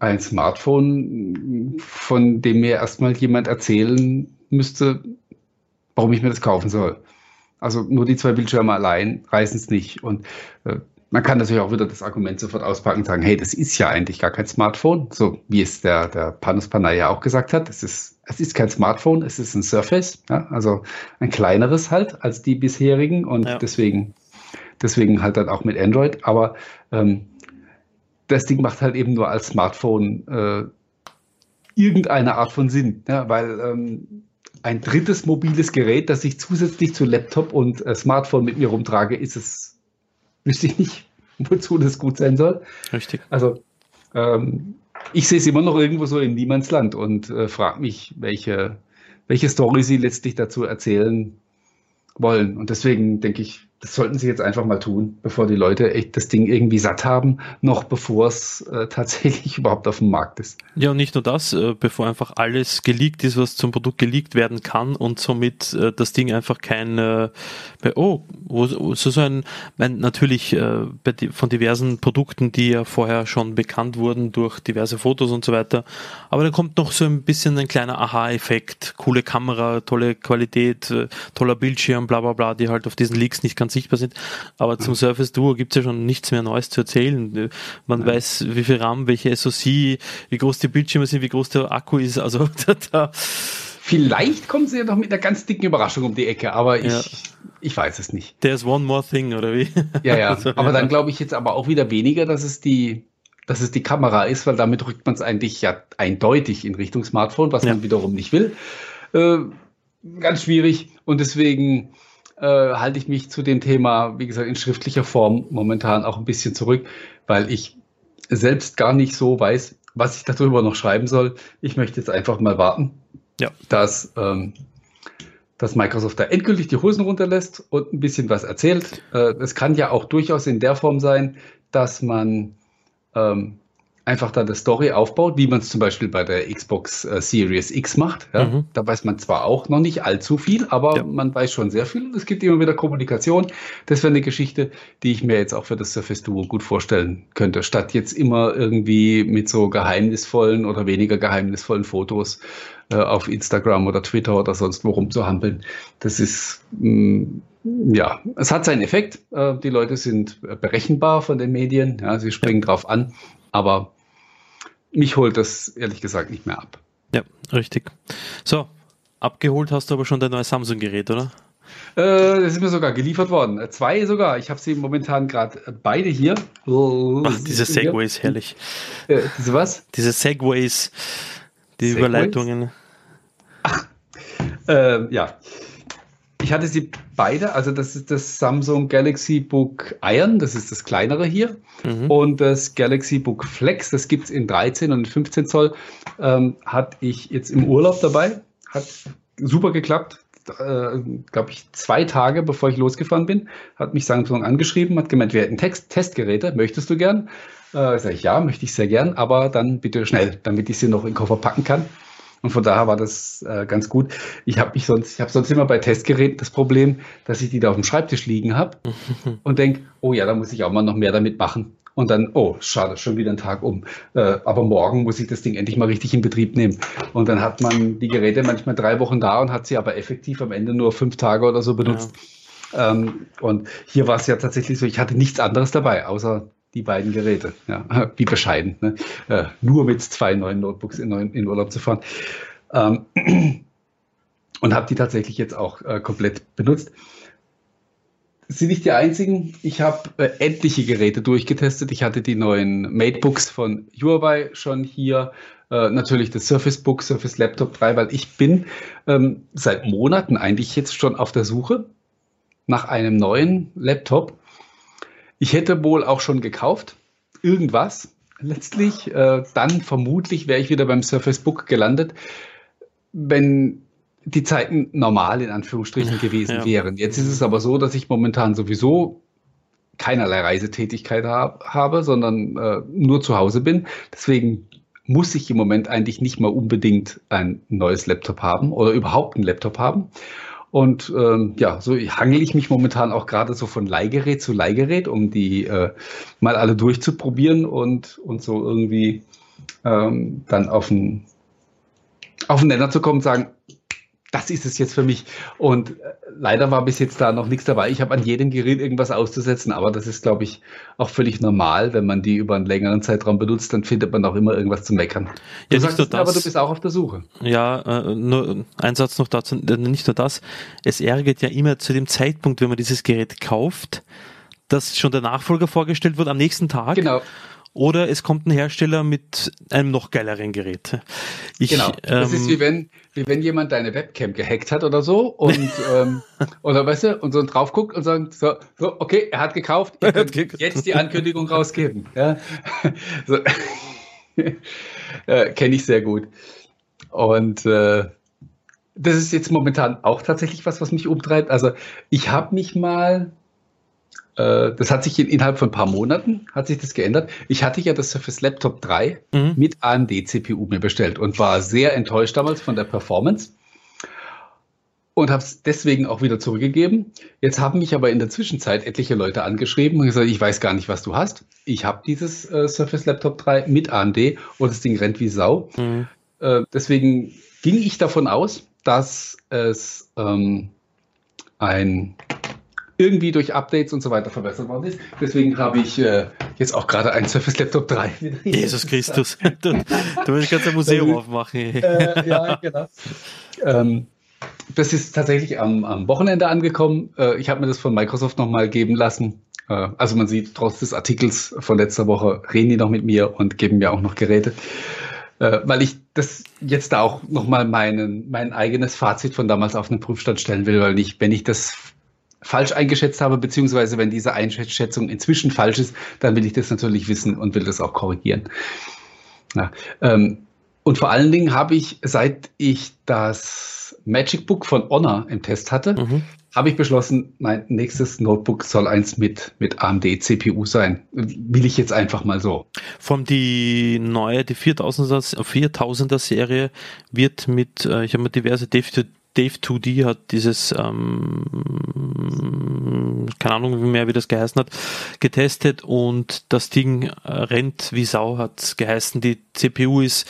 ein Smartphone, von dem mir erstmal jemand erzählen müsste, warum ich mir das kaufen soll. Also nur die zwei Bildschirme allein reißen es nicht. Und äh, man kann natürlich auch wieder das Argument sofort auspacken und sagen, hey, das ist ja eigentlich gar kein Smartphone, so wie es der, der Panos Panay ja auch gesagt hat. Es ist, es ist kein Smartphone, es ist ein Surface, ja? also ein kleineres halt als die bisherigen und ja. deswegen, deswegen halt dann auch mit Android. Aber ähm, das Ding macht halt eben nur als Smartphone äh, irgendeine Art von Sinn, ja, weil ähm, ein drittes mobiles Gerät, das ich zusätzlich zu Laptop und äh, Smartphone mit mir rumtrage, ist es, wüsste ich nicht, wozu das gut sein soll. Richtig. Also ähm, ich sehe es immer noch irgendwo so im Niemandsland und äh, frage mich, welche, welche Story sie letztlich dazu erzählen wollen. Und deswegen denke ich, das sollten sie jetzt einfach mal tun, bevor die Leute echt das Ding irgendwie satt haben, noch bevor es äh, tatsächlich überhaupt auf dem Markt ist. Ja, und nicht nur das, äh, bevor einfach alles geleakt ist, was zum Produkt geleakt werden kann und somit äh, das Ding einfach kein, äh, oh, so, so ein, mein, natürlich äh, von diversen Produkten, die ja vorher schon bekannt wurden durch diverse Fotos und so weiter, aber da kommt noch so ein bisschen ein kleiner Aha-Effekt, coole Kamera, tolle Qualität, äh, toller Bildschirm, bla bla bla, die halt auf diesen Leaks nicht ganz ganz sichtbar sind. Aber zum Surface Duo gibt es ja schon nichts mehr Neues zu erzählen. Man ja. weiß, wie viel RAM, welche SoC, wie groß die Bildschirme sind, wie groß der Akku ist. Also da, da Vielleicht kommen sie ja noch mit einer ganz dicken Überraschung um die Ecke, aber ich, ja. ich weiß es nicht. There's one more thing, oder wie? Ja, ja. Also, aber ja. dann glaube ich jetzt aber auch wieder weniger, dass es die, dass es die Kamera ist, weil damit rückt man es eigentlich ja eindeutig in Richtung Smartphone, was ja. man wiederum nicht will. Äh, ganz schwierig. Und deswegen äh, halte ich mich zu dem Thema, wie gesagt, in schriftlicher Form momentan auch ein bisschen zurück, weil ich selbst gar nicht so weiß, was ich darüber noch schreiben soll. Ich möchte jetzt einfach mal warten, ja. dass, ähm, dass Microsoft da endgültig die Hosen runterlässt und ein bisschen was erzählt. Äh, es kann ja auch durchaus in der Form sein, dass man ähm, einfach da eine Story aufbaut, wie man es zum Beispiel bei der Xbox äh, Series X macht. Ja? Mhm. Da weiß man zwar auch noch nicht allzu viel, aber ja. man weiß schon sehr viel und es gibt immer wieder Kommunikation. Das wäre eine Geschichte, die ich mir jetzt auch für das Surface Duo gut vorstellen könnte, statt jetzt immer irgendwie mit so geheimnisvollen oder weniger geheimnisvollen Fotos äh, auf Instagram oder Twitter oder sonst wo rumzuhampeln. Das ist mh, mm, ja, es hat seinen Effekt. Äh, die Leute sind berechenbar von den Medien. Ja, sie springen drauf an. Aber mich holt das ehrlich gesagt nicht mehr ab. Ja, richtig. So, abgeholt hast du aber schon dein neues Samsung-Gerät, oder? Äh, das ist mir sogar geliefert worden. Äh, zwei sogar. Ich habe sie momentan gerade äh, beide hier. Ach, diese Segways, herrlich. Äh, diese was? Diese Segways, die Segways? Überleitungen. Ach, äh, ja. Ich hatte sie beide, also das ist das Samsung Galaxy Book Iron, das ist das kleinere hier, mhm. und das Galaxy Book Flex, das gibt es in 13 und 15 Zoll, ähm, hatte ich jetzt im Urlaub dabei, hat super geklappt, äh, glaube ich, zwei Tage bevor ich losgefahren bin, hat mich Samsung angeschrieben, hat gemeint, wir hätten Text Testgeräte, möchtest du gern? Äh, sag ich, ja, möchte ich sehr gern, aber dann bitte schnell, damit ich sie noch in den Koffer packen kann. Und von daher war das äh, ganz gut. Ich habe mich sonst, ich habe sonst immer bei Testgeräten das Problem, dass ich die da auf dem Schreibtisch liegen habe und denke, oh ja, da muss ich auch mal noch mehr damit machen. Und dann, oh, schade, schon wieder ein Tag um. Äh, aber morgen muss ich das Ding endlich mal richtig in Betrieb nehmen. Und dann hat man die Geräte manchmal drei Wochen da und hat sie aber effektiv am Ende nur fünf Tage oder so benutzt. Ja. Ähm, und hier war es ja tatsächlich so, ich hatte nichts anderes dabei, außer die beiden Geräte. Ja, wie bescheiden, ne? äh, nur mit zwei neuen Notebooks in, in Urlaub zu fahren. Ähm, und habe die tatsächlich jetzt auch äh, komplett benutzt. sind nicht die einzigen. Ich habe äh, etliche Geräte durchgetestet. Ich hatte die neuen Matebooks von Huawei schon hier. Äh, natürlich das Surface Book, Surface Laptop 3, weil ich bin ähm, seit Monaten eigentlich jetzt schon auf der Suche nach einem neuen Laptop ich hätte wohl auch schon gekauft, irgendwas letztlich. Äh, dann vermutlich wäre ich wieder beim Surface Book gelandet, wenn die Zeiten normal in Anführungsstrichen gewesen ja. wären. Jetzt ist es aber so, dass ich momentan sowieso keinerlei Reisetätigkeit hab, habe, sondern äh, nur zu Hause bin. Deswegen muss ich im Moment eigentlich nicht mal unbedingt ein neues Laptop haben oder überhaupt einen Laptop haben. Und ähm, ja, so hangel ich mich momentan auch gerade so von Leihgerät zu Leihgerät, um die äh, mal alle durchzuprobieren und, und so irgendwie ähm, dann auf den, auf den Nenner zu kommen und sagen, das ist es jetzt für mich. Und äh, leider war bis jetzt da noch nichts dabei. Ich habe an jedem Gerät irgendwas auszusetzen, aber das ist, glaube ich, auch völlig normal. Wenn man die über einen längeren Zeitraum benutzt, dann findet man auch immer irgendwas zu meckern. Du ja, sagst, das, aber du bist auch auf der Suche. Ja, äh, nur ein Satz noch dazu, äh, nicht nur das. Es ärgert ja immer zu dem Zeitpunkt, wenn man dieses Gerät kauft, dass schon der Nachfolger vorgestellt wird am nächsten Tag. Genau oder es kommt ein Hersteller mit einem noch geileren Gerät. Ich, genau. Das ähm, ist wie wenn, wie wenn jemand deine Webcam gehackt hat oder so und ähm, oder weißt du, und so drauf guckt und sagt, so, so okay, er hat gekauft, ihr könnt jetzt die Ankündigung rausgeben. Ja? So. äh, Kenne ich sehr gut. Und äh, das ist jetzt momentan auch tatsächlich was, was mich umtreibt. Also ich habe mich mal das hat sich in, innerhalb von ein paar Monaten hat sich das geändert. Ich hatte ja das Surface Laptop 3 mhm. mit AMD CPU mir bestellt und war sehr enttäuscht damals von der Performance und habe es deswegen auch wieder zurückgegeben. Jetzt haben mich aber in der Zwischenzeit etliche Leute angeschrieben und gesagt, ich weiß gar nicht, was du hast. Ich habe dieses äh, Surface Laptop 3 mit AMD und das Ding rennt wie Sau. Mhm. Äh, deswegen ging ich davon aus, dass es ähm, ein irgendwie durch Updates und so weiter verbessert worden ist. Deswegen habe ich äh, jetzt auch gerade ein Surface Laptop 3. Jesus Christus. Du, du willst ganz ein Museum aufmachen. Äh, ja, genau. Ähm, das ist tatsächlich am, am Wochenende angekommen. Äh, ich habe mir das von Microsoft nochmal geben lassen. Äh, also man sieht, trotz des Artikels von letzter Woche reden die noch mit mir und geben mir auch noch Geräte. Äh, weil ich das jetzt da auch nochmal meinen, mein eigenes Fazit von damals auf einen Prüfstand stellen will, weil ich, wenn ich das falsch eingeschätzt habe, beziehungsweise wenn diese Einschätzung inzwischen falsch ist, dann will ich das natürlich wissen und will das auch korrigieren. Ja, ähm, und vor allen Dingen habe ich, seit ich das Magic Book von Honor im Test hatte, mhm. habe ich beschlossen, mein nächstes Notebook soll eins mit, mit AMD CPU sein. Will ich jetzt einfach mal so. Von die neue, die 4000er, 4000er Serie wird mit, äh, ich habe mir diverse Dave 2D hat dieses, ähm, keine Ahnung mehr, wie das geheißen hat, getestet und das Ding äh, rennt wie Sau, hat geheißen. Die CPU ist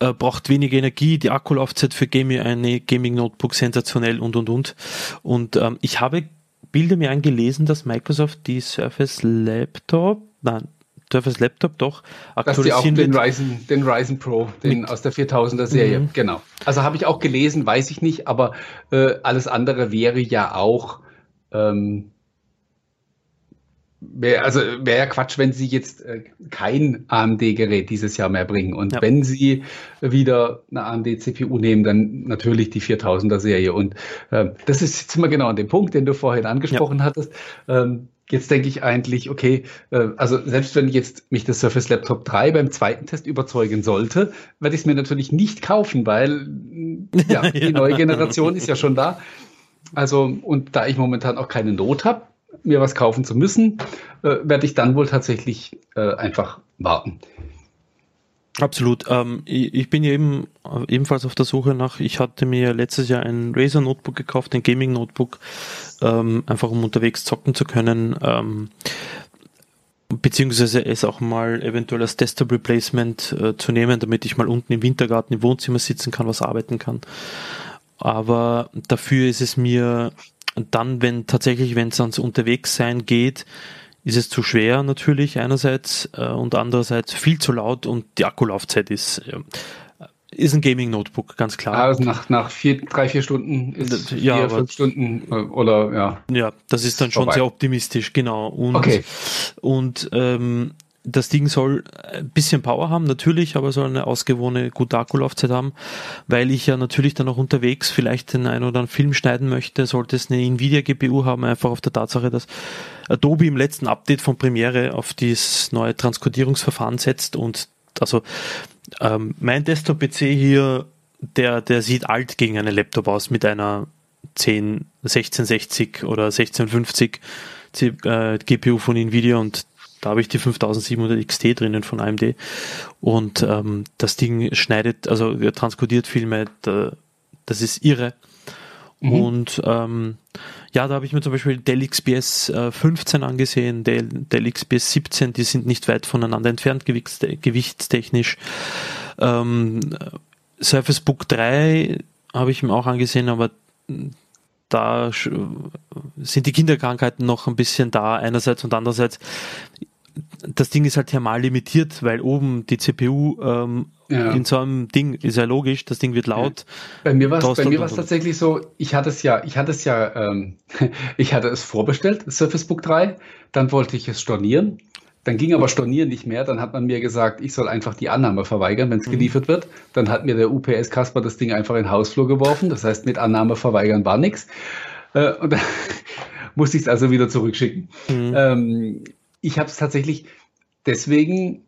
äh, braucht weniger Energie, die Akkulaufzeit für Gaming, eine Gaming Notebook sensationell und und und. Und ähm, ich habe Bilder mir angelesen, dass Microsoft die Surface Laptop, nein, Surface Laptop doch aktualisieren Dass die auch den Ryzen, den Ryzen Pro, den Mit, aus der 4000er Serie, mhm. genau. Also habe ich auch gelesen, weiß ich nicht, aber äh, alles andere wäre ja auch ähm, wär, also wäre ja Quatsch, wenn sie jetzt äh, kein AMD-Gerät dieses Jahr mehr bringen. Und ja. wenn sie wieder eine AMD-CPU nehmen, dann natürlich die 4000er-Serie. Und äh, das ist jetzt immer genau an dem Punkt, den du vorhin angesprochen ja. hattest. Ähm, jetzt denke ich eigentlich, okay, äh, also selbst wenn jetzt mich das Surface Laptop 3 beim zweiten Test überzeugen sollte, werde ich es mir natürlich nicht kaufen, weil ja, die neue Generation ist ja schon da. Also, und da ich momentan auch keine Not habe, mir was kaufen zu müssen, äh, werde ich dann wohl tatsächlich äh, einfach warten. Absolut. Ähm, ich, ich, bin eben ebenfalls auf der Suche nach, ich hatte mir letztes Jahr ein Razer Notebook gekauft, ein Gaming Notebook, ähm, einfach um unterwegs zocken zu können. Ähm, beziehungsweise es auch mal eventuell als Desktop Replacement äh, zu nehmen, damit ich mal unten im Wintergarten im Wohnzimmer sitzen kann, was arbeiten kann. Aber dafür ist es mir dann, wenn tatsächlich, wenn es ans Unterwegssein geht, ist es zu schwer natürlich einerseits äh, und andererseits viel zu laut und die Akkulaufzeit ist äh, ist ein Gaming Notebook, ganz klar. Also nach, nach vier, drei, vier Stunden ist ja, vier, fünf Stunden äh, oder ja. Ja, das ist dann schon vorbei. sehr optimistisch, genau. Und, okay. und ähm, das Ding soll ein bisschen Power haben, natürlich, aber soll eine ausgewogene, gute Akkulaufzeit haben, weil ich ja natürlich dann auch unterwegs vielleicht den einen oder anderen Film schneiden möchte, sollte es eine Nvidia GPU haben, einfach auf der Tatsache, dass Adobe im letzten Update von Premiere auf dieses neue Transkodierungsverfahren setzt und also ähm, mein Desktop-PC hier, der, der sieht alt gegen einen Laptop aus mit einer 10, 1660 oder 1650 äh, GPU von Nvidia und da habe ich die 5700 XT drinnen von AMD und ähm, das Ding schneidet, also transkodiert Filme, da, das ist irre. Mhm. Und ähm, ja, da habe ich mir zum Beispiel Dell XPS äh, 15 angesehen, Dell, Dell XPS 17, die sind nicht weit voneinander entfernt, gewichtstechnisch. Ähm, Surface Book 3 habe ich mir auch angesehen, aber da sind die Kinderkrankheiten noch ein bisschen da, einerseits und andererseits das Ding ist halt thermal limitiert, weil oben die CPU ähm, ja. in so einem Ding ist ja logisch, das Ding wird laut. Bei mir war es tatsächlich so, ich hatte es ja, ich hatte es ja, ähm, ich hatte es vorbestellt, Surface Book 3, dann wollte ich es stornieren. Dann ging aber Stornieren nicht mehr. Dann hat man mir gesagt, ich soll einfach die Annahme verweigern, wenn es mhm. geliefert wird. Dann hat mir der UPS-Kasper das Ding einfach in den Hausflur geworfen. Das heißt, mit Annahme verweigern war nichts. Äh, und dann musste ich es also wieder zurückschicken. Mhm. Ähm, ich habe es tatsächlich deswegen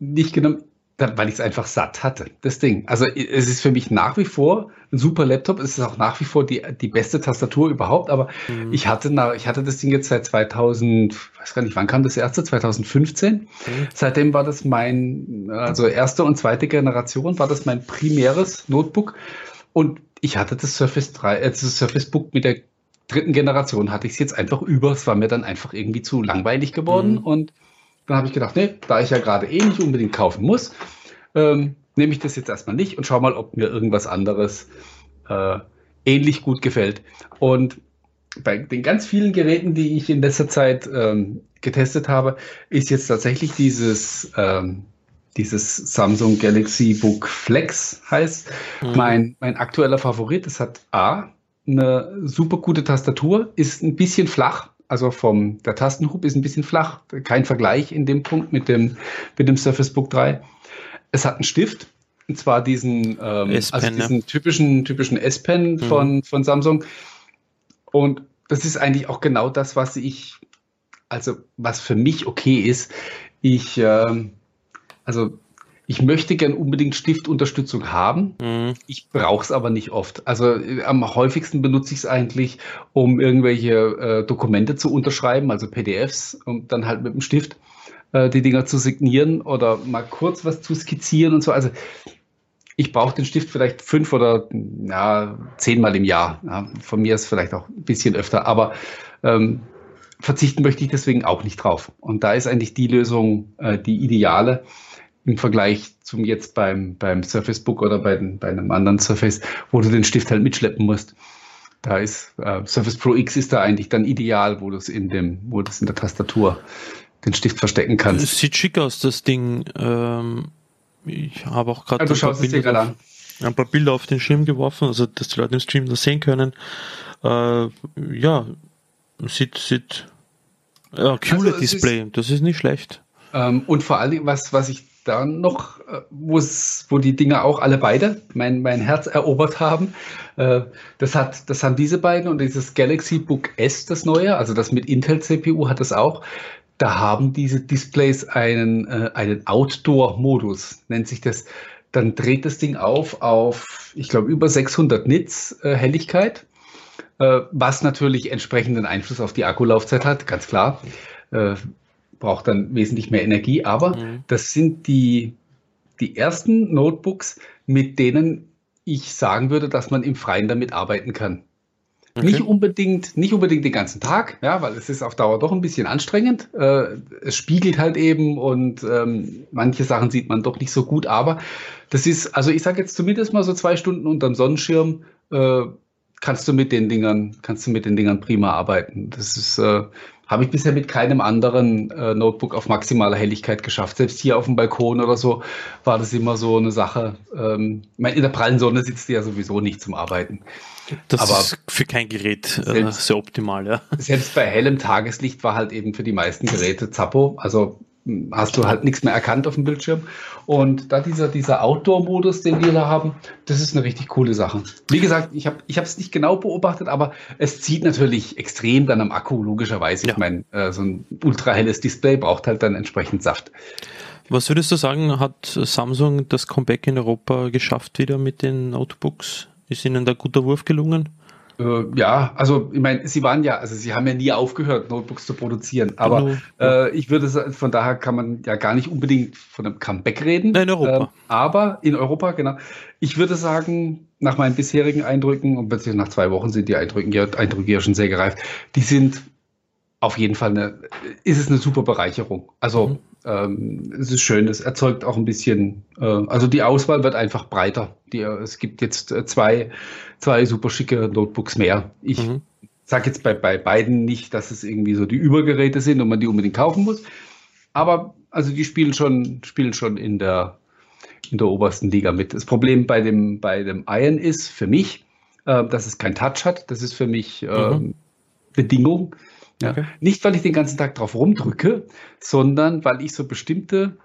nicht genommen, weil ich es einfach satt hatte, das Ding. Also es ist für mich nach wie vor ein super Laptop. Es ist auch nach wie vor die, die beste Tastatur überhaupt. Aber mhm. ich hatte ich hatte das Ding jetzt seit 2000, weiß gar nicht, wann kam das erste? 2015. Mhm. Seitdem war das mein, also erste und zweite Generation war das mein primäres Notebook. Und ich hatte das Surface 3, äh, das Surface Book mit der dritten Generation hatte ich es jetzt einfach über. Es war mir dann einfach irgendwie zu langweilig geworden. Mhm. Und dann habe ich gedacht, nee, da ich ja gerade eh nicht unbedingt kaufen muss, ähm, nehme ich das jetzt erstmal nicht und schau mal, ob mir irgendwas anderes äh, ähnlich gut gefällt. Und bei den ganz vielen Geräten, die ich in letzter Zeit ähm, getestet habe, ist jetzt tatsächlich dieses, ähm, dieses Samsung Galaxy Book Flex heißt mhm. mein, mein aktueller Favorit. Es hat A, eine super gute Tastatur, ist ein bisschen flach, also vom, der Tastenhub ist ein bisschen flach, kein Vergleich in dem Punkt mit dem, mit dem Surface Book 3. Es hat einen Stift, und zwar diesen, ähm, also diesen ja. typischen, typischen S-Pen mhm. von, von Samsung. Und das ist eigentlich auch genau das, was ich, also was für mich okay ist. Ich, äh, also ich möchte gern unbedingt Stiftunterstützung haben. Mhm. Ich brauche es aber nicht oft. Also äh, am häufigsten benutze ich es eigentlich, um irgendwelche äh, Dokumente zu unterschreiben, also PDFs, und dann halt mit dem Stift äh, die Dinger zu signieren oder mal kurz was zu skizzieren und so. Also ich brauche den Stift vielleicht fünf oder ja, zehnmal im Jahr. Ja, von mir ist vielleicht auch ein bisschen öfter, aber ähm, verzichten möchte ich deswegen auch nicht drauf. Und da ist eigentlich die Lösung äh, die ideale im Vergleich zum jetzt beim, beim Surface Book oder bei, bei einem anderen Surface, wo du den Stift halt mitschleppen musst. Da ist äh, Surface Pro X ist da eigentlich dann ideal, wo du es in dem, wo du es in der Tastatur den Stift verstecken kannst. Es sieht schick aus, das Ding. Ähm, ich habe auch gerade ja, ein, ein, paar Bilder auf den Schirm geworfen, also dass die Leute im Stream das sehen können. Äh, ja, sieht, sieht Ja, QLED-Display, also das ist nicht schlecht. Ähm, und vor allem, was, was ich da noch, äh, wo die Dinger auch alle beide mein, mein Herz erobert haben, äh, das, hat, das haben diese beiden und dieses Galaxy Book S, das neue, also das mit Intel CPU hat das auch. Da haben diese Displays einen, äh, einen Outdoor-Modus, nennt sich das. Dann dreht das Ding auf auf, ich glaube, über 600 Nits Helligkeit, was natürlich entsprechenden Einfluss auf die Akkulaufzeit hat, ganz klar. Braucht dann wesentlich mehr Energie, aber mhm. das sind die, die ersten Notebooks, mit denen ich sagen würde, dass man im Freien damit arbeiten kann. Okay. Nicht unbedingt, nicht unbedingt den ganzen Tag, ja, weil es ist auf Dauer doch ein bisschen anstrengend. Äh, es spiegelt halt eben und ähm, manche Sachen sieht man doch nicht so gut, aber das ist, also ich sage jetzt zumindest mal so zwei Stunden unterm Sonnenschirm, äh, kannst du mit den Dingern, kannst du mit den Dingern prima arbeiten. Das ist, äh, habe ich bisher mit keinem anderen äh, Notebook auf maximaler Helligkeit geschafft. Selbst hier auf dem Balkon oder so war das immer so eine Sache. Ähm, in der prallen Sonne sitzt du ja sowieso nicht zum Arbeiten. Das Aber ist für kein Gerät äh, selbst, sehr optimal, ja. Selbst bei hellem Tageslicht war halt eben für die meisten Geräte Zappo. Also hast du halt nichts mehr erkannt auf dem Bildschirm. Und da dieser, dieser Outdoor-Modus, den wir da haben, das ist eine richtig coole Sache. Wie gesagt, ich habe ich es nicht genau beobachtet, aber es zieht natürlich extrem dann am Akku, logischerweise. Ja. Ich meine, äh, so ein ultra helles Display braucht halt dann entsprechend Saft. Was würdest du sagen, hat Samsung das Comeback in Europa geschafft wieder mit den Notebooks? Ist ihnen da guter Wurf gelungen? Äh, ja, also ich meine, sie waren ja, also sie haben ja nie aufgehört, Notebooks zu produzieren. Aber genau. äh, ich würde sagen, von daher kann man ja gar nicht unbedingt von einem Comeback reden. Nein, in Europa. Ähm, aber in Europa, genau. Ich würde sagen, nach meinen bisherigen Eindrücken, und plötzlich nach zwei Wochen sind die Eindrücke ja, Eindrücke ja schon sehr gereift, die sind auf jeden Fall eine, ist es eine super Bereicherung. Also mhm. Ähm, es ist schön, es erzeugt auch ein bisschen, äh, also die Auswahl wird einfach breiter. Die, es gibt jetzt äh, zwei, zwei super schicke Notebooks mehr. Ich mhm. sage jetzt bei, bei beiden nicht, dass es irgendwie so die Übergeräte sind und man die unbedingt kaufen muss. Aber also die spielen schon, spielen schon in der, in der obersten Liga mit. Das Problem bei dem, bei dem Iron ist für mich, äh, dass es kein Touch hat. Das ist für mich äh, mhm. Bedingung. Ja. Okay. Nicht, weil ich den ganzen Tag drauf rumdrücke, sondern weil ich so bestimmte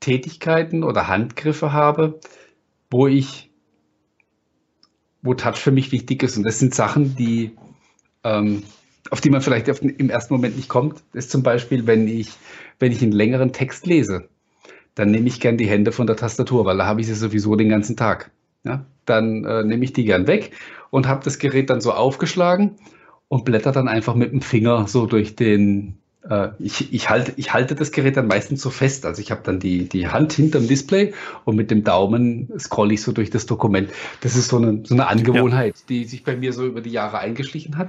Tätigkeiten oder Handgriffe habe, wo ich, wo Touch für mich wichtig ist. Und das sind Sachen, die, ähm, auf die man vielleicht den, im ersten Moment nicht kommt. Das ist zum Beispiel, wenn ich, wenn ich einen längeren Text lese, dann nehme ich gern die Hände von der Tastatur, weil da habe ich sie sowieso den ganzen Tag. Ja? Dann äh, nehme ich die gern weg und habe das Gerät dann so aufgeschlagen und blätter dann einfach mit dem Finger so durch den. Äh, ich, ich, halte, ich halte das Gerät dann meistens so fest. Also ich habe dann die, die Hand hinterm Display und mit dem Daumen scrolle ich so durch das Dokument. Das ist so eine, so eine Angewohnheit, ja. die sich bei mir so über die Jahre eingeschlichen hat.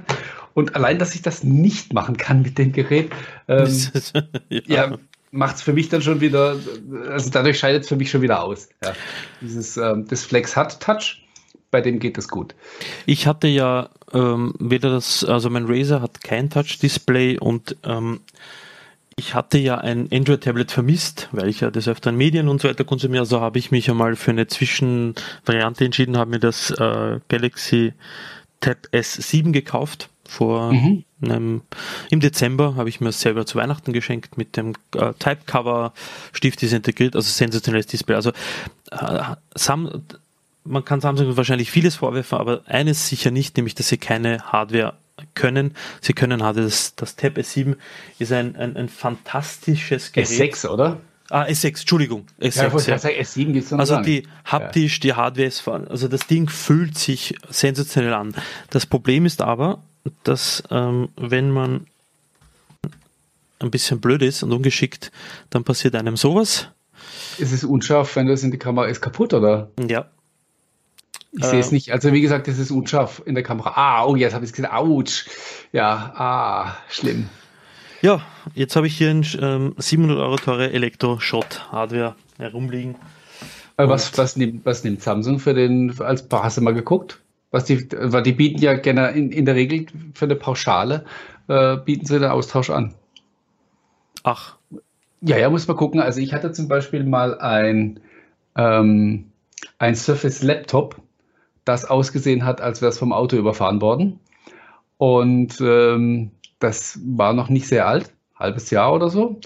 Und allein, dass ich das nicht machen kann mit dem Gerät, ähm, ja. ja macht es für mich dann schon wieder, also dadurch scheidet es für mich schon wieder aus. Ja. Dieses, ähm, das Flex hat Touch bei dem geht es gut. Ich hatte ja ähm, weder das, also mein Razer hat kein Touch-Display und ähm, ich hatte ja ein Android-Tablet vermisst, weil ich ja des Öfteren Medien und so weiter konsumiere. Also habe ich mich einmal für eine Zwischenvariante entschieden, habe mir das äh, Galaxy Tab S7 gekauft. Vor mhm. einem, im Dezember habe ich mir es selber zu Weihnachten geschenkt mit dem äh, Type-Cover, Stift ist integriert, also sensationelles Display. Also äh, Sam, man kann Samsung wahrscheinlich vieles vorwerfen, aber eines sicher nicht, nämlich dass sie keine Hardware können. Sie können Hardware. Das, das Tab S7 ist ein, ein, ein fantastisches Gerät. S6, oder? Ah, S6, Entschuldigung. S6, ja, ja. Sagen, S7 gibt's noch Also die haptisch, die Hardware ist, also das Ding fühlt sich sensationell an. Das Problem ist aber, dass ähm, wenn man ein bisschen blöd ist und ungeschickt, dann passiert einem sowas. Ist es unscharf, wenn das in die Kamera ist kaputt, oder? Ja, ich sehe es ähm. nicht. Also wie gesagt, das ist unscharf in der Kamera. Ah, oh, jetzt habe ich es gesehen. Autsch. Ja, ah, schlimm. Ja, jetzt habe ich hier ein ähm, 700 Euro teure Elektro-Shot-Hardware herumliegen. Äh, was, was, nimmt, was nimmt Samsung für den, als hast du mal geguckt? Was die, weil die bieten ja gerne in, in der Regel für eine Pauschale, äh, bieten sie den Austausch an. Ach. Ja, ja, muss man gucken. Also ich hatte zum Beispiel mal ein, ähm, ein Surface Laptop das ausgesehen hat, als wäre es vom Auto überfahren worden. Und ähm, das war noch nicht sehr alt, halbes Jahr oder so.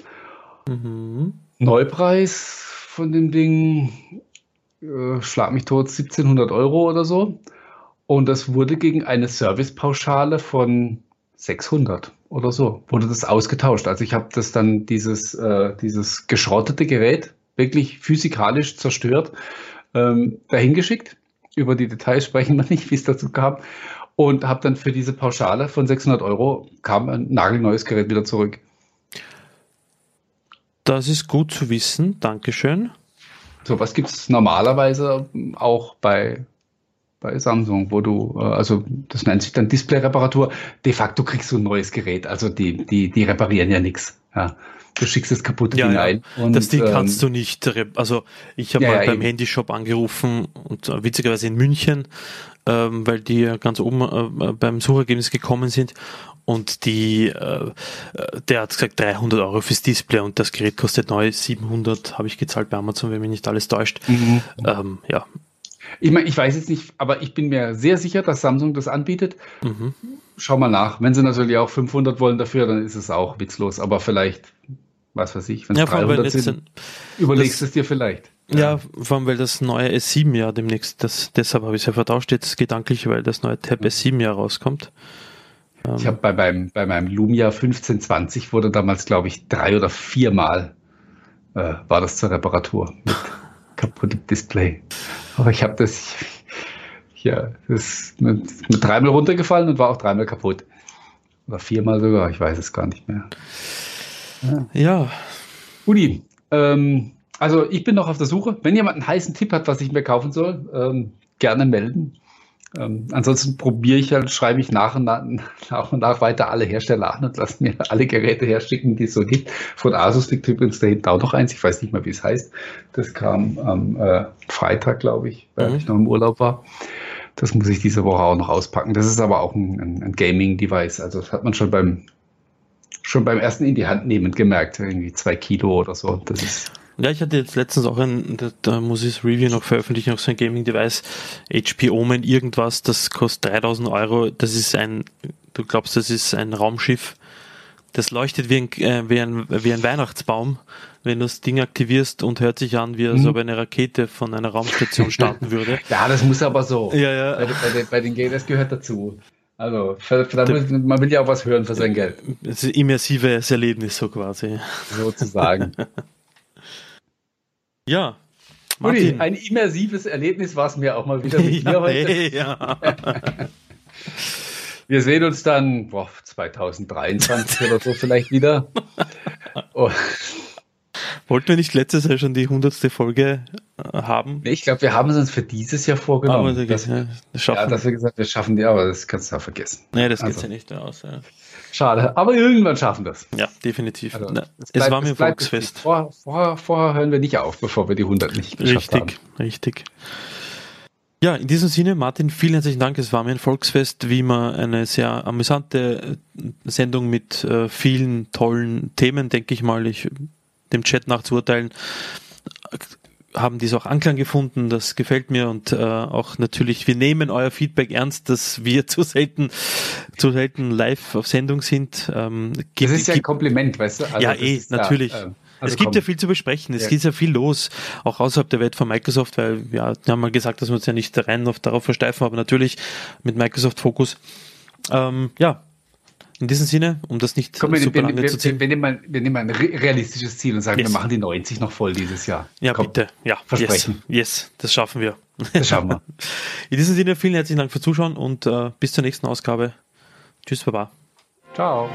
Mhm. Neupreis von dem Ding, äh, schlag mich tot, 1700 Euro oder so. Und das wurde gegen eine Servicepauschale von 600 oder so, wurde das ausgetauscht. Also ich habe das dann, dieses, äh, dieses geschrottete Gerät, wirklich physikalisch zerstört, ähm, dahin geschickt. Über die Details sprechen wir nicht, wie es dazu kam. Und habe dann für diese Pauschale von 600 Euro kam ein nagelneues Gerät wieder zurück. Das ist gut zu wissen. Dankeschön. So was gibt es normalerweise auch bei bei Samsung, wo du, äh, also das nennt sich dann Display-Reparatur. De facto kriegst du ein neues Gerät. Also die, die, die reparieren ja nichts. Ja. Du schickst das kaputte ja, Ding ja. ein. Und, das Ding ähm, kannst du nicht, also ich habe ja, mal beim eben. Handyshop angerufen und äh, witzigerweise in München, ähm, weil die ganz oben äh, beim Suchergebnis gekommen sind und die, äh, der hat gesagt 300 Euro fürs Display und das Gerät kostet neu 700, habe ich gezahlt bei Amazon, wenn mich nicht alles täuscht. Mhm. Ähm, ja, ich meine, ich weiß jetzt nicht, aber ich bin mir sehr sicher, dass Samsung das anbietet. Mhm. Schau mal nach. Wenn sie natürlich auch 500 wollen dafür, dann ist es auch witzlos. Aber vielleicht, was weiß ich, wenn es ja, 300 sind, sind, überlegst du es dir vielleicht. Ja. ja, vor allem, weil das neue S7 ja demnächst, das, deshalb habe ich es ja vertauscht jetzt gedanklich, weil das neue Tab S7 ja rauskommt. Ich habe bei meinem, bei meinem Lumia 1520 wurde damals, glaube ich, drei oder viermal äh, war das zur Reparatur mit kaputtem Display. Aber ich habe das, ja, das mit, mit dreimal runtergefallen und war auch dreimal kaputt. Oder viermal sogar, ich weiß es gar nicht mehr. Ja. ja. Udi, ähm, also ich bin noch auf der Suche. Wenn jemand einen heißen Tipp hat, was ich mir kaufen soll, ähm, gerne melden. Ähm, ansonsten probiere ich halt, schreibe ich nach und nach, nach und nach weiter alle Hersteller an und lasse mir alle Geräte herschicken, die es so gibt. Von Asus liegt übrigens dahinter auch noch eins, ich weiß nicht mehr, wie es heißt. Das kam am äh, Freitag, glaube ich, weil mhm. ich noch im Urlaub war. Das muss ich diese Woche auch noch auspacken. Das ist aber auch ein, ein, ein Gaming-Device. Also das hat man schon beim schon beim ersten in die Hand nehmen gemerkt, irgendwie zwei Kilo oder so. Das ist ja, ich hatte jetzt letztens auch ein, da, muss ich das Review noch veröffentlichen, noch so ein Gaming-Device, HP Omen irgendwas, das kostet 3000 Euro. Das ist ein, du glaubst, das ist ein Raumschiff. Das leuchtet wie ein, äh, wie ein, wie ein Weihnachtsbaum, wenn du das Ding aktivierst und hört sich an, wie mhm. so eine Rakete von einer Raumstation starten würde. ja, das muss aber so. Ja, ja. Bei, bei, den, bei den Games, das gehört dazu. Also, für, für man will ja auch was hören für sein Geld. Das ist immersives Erlebnis so quasi. Sozusagen. Ja. Martin. Uli, ein immersives Erlebnis war es mir auch mal wieder mit dir heute. Hey, ja. Wir sehen uns dann boah, 2023 oder so vielleicht wieder. Oh. Wollten wir nicht letztes Jahr schon die hundertste Folge äh, haben? Ich glaube, wir haben es uns für dieses Jahr vorgenommen. Aber das, ja, das schaffen ja, dass wir gesagt wir schaffen die, aber das kannst du ja vergessen. Nee, das also. geht ja nicht aus. Ja. Schade, aber irgendwann schaffen wir es. Ja, definitiv. Also, Na, es, bleibt, war mir Volksfest. Vorher, vorher, vorher, hören wir nicht auf, bevor wir die 100 nicht geschafft richtig, haben. Richtig, richtig. Ja, in diesem Sinne, Martin, vielen herzlichen Dank. Es war mir ein Volksfest, wie immer eine sehr amüsante äh, Sendung mit äh, vielen tollen Themen, denke ich mal. Ich dem Chat nachzuurteilen haben dies auch Anklang gefunden. Das gefällt mir und äh, auch natürlich, wir nehmen euer Feedback ernst, dass wir zu selten, zu selten live auf Sendung sind. Ähm, gibt, das ist ja ein Kompliment, weißt du? Also ja, eh, natürlich. Da, äh, also es gibt komm. ja viel zu besprechen. Es ja. gibt ja viel los, auch außerhalb der Welt von Microsoft, weil ja, wir haben mal gesagt, dass wir uns ja nicht rein auf, darauf versteifen, aber natürlich mit Microsoft Fokus. Ähm, ja, in diesem Sinne, um das nicht Komm, super wir, lange wir, zu ziehen. Wir, wir, nehmen ein, wir nehmen ein realistisches Ziel und sagen, yes. wir machen die 90 noch voll dieses Jahr. Ja, Komm, bitte. Ja, versprechen. Yes. yes, das schaffen wir. Das schaffen wir. In diesem Sinne, vielen herzlichen Dank fürs Zuschauen und äh, bis zur nächsten Ausgabe. Tschüss, Baba. Ciao.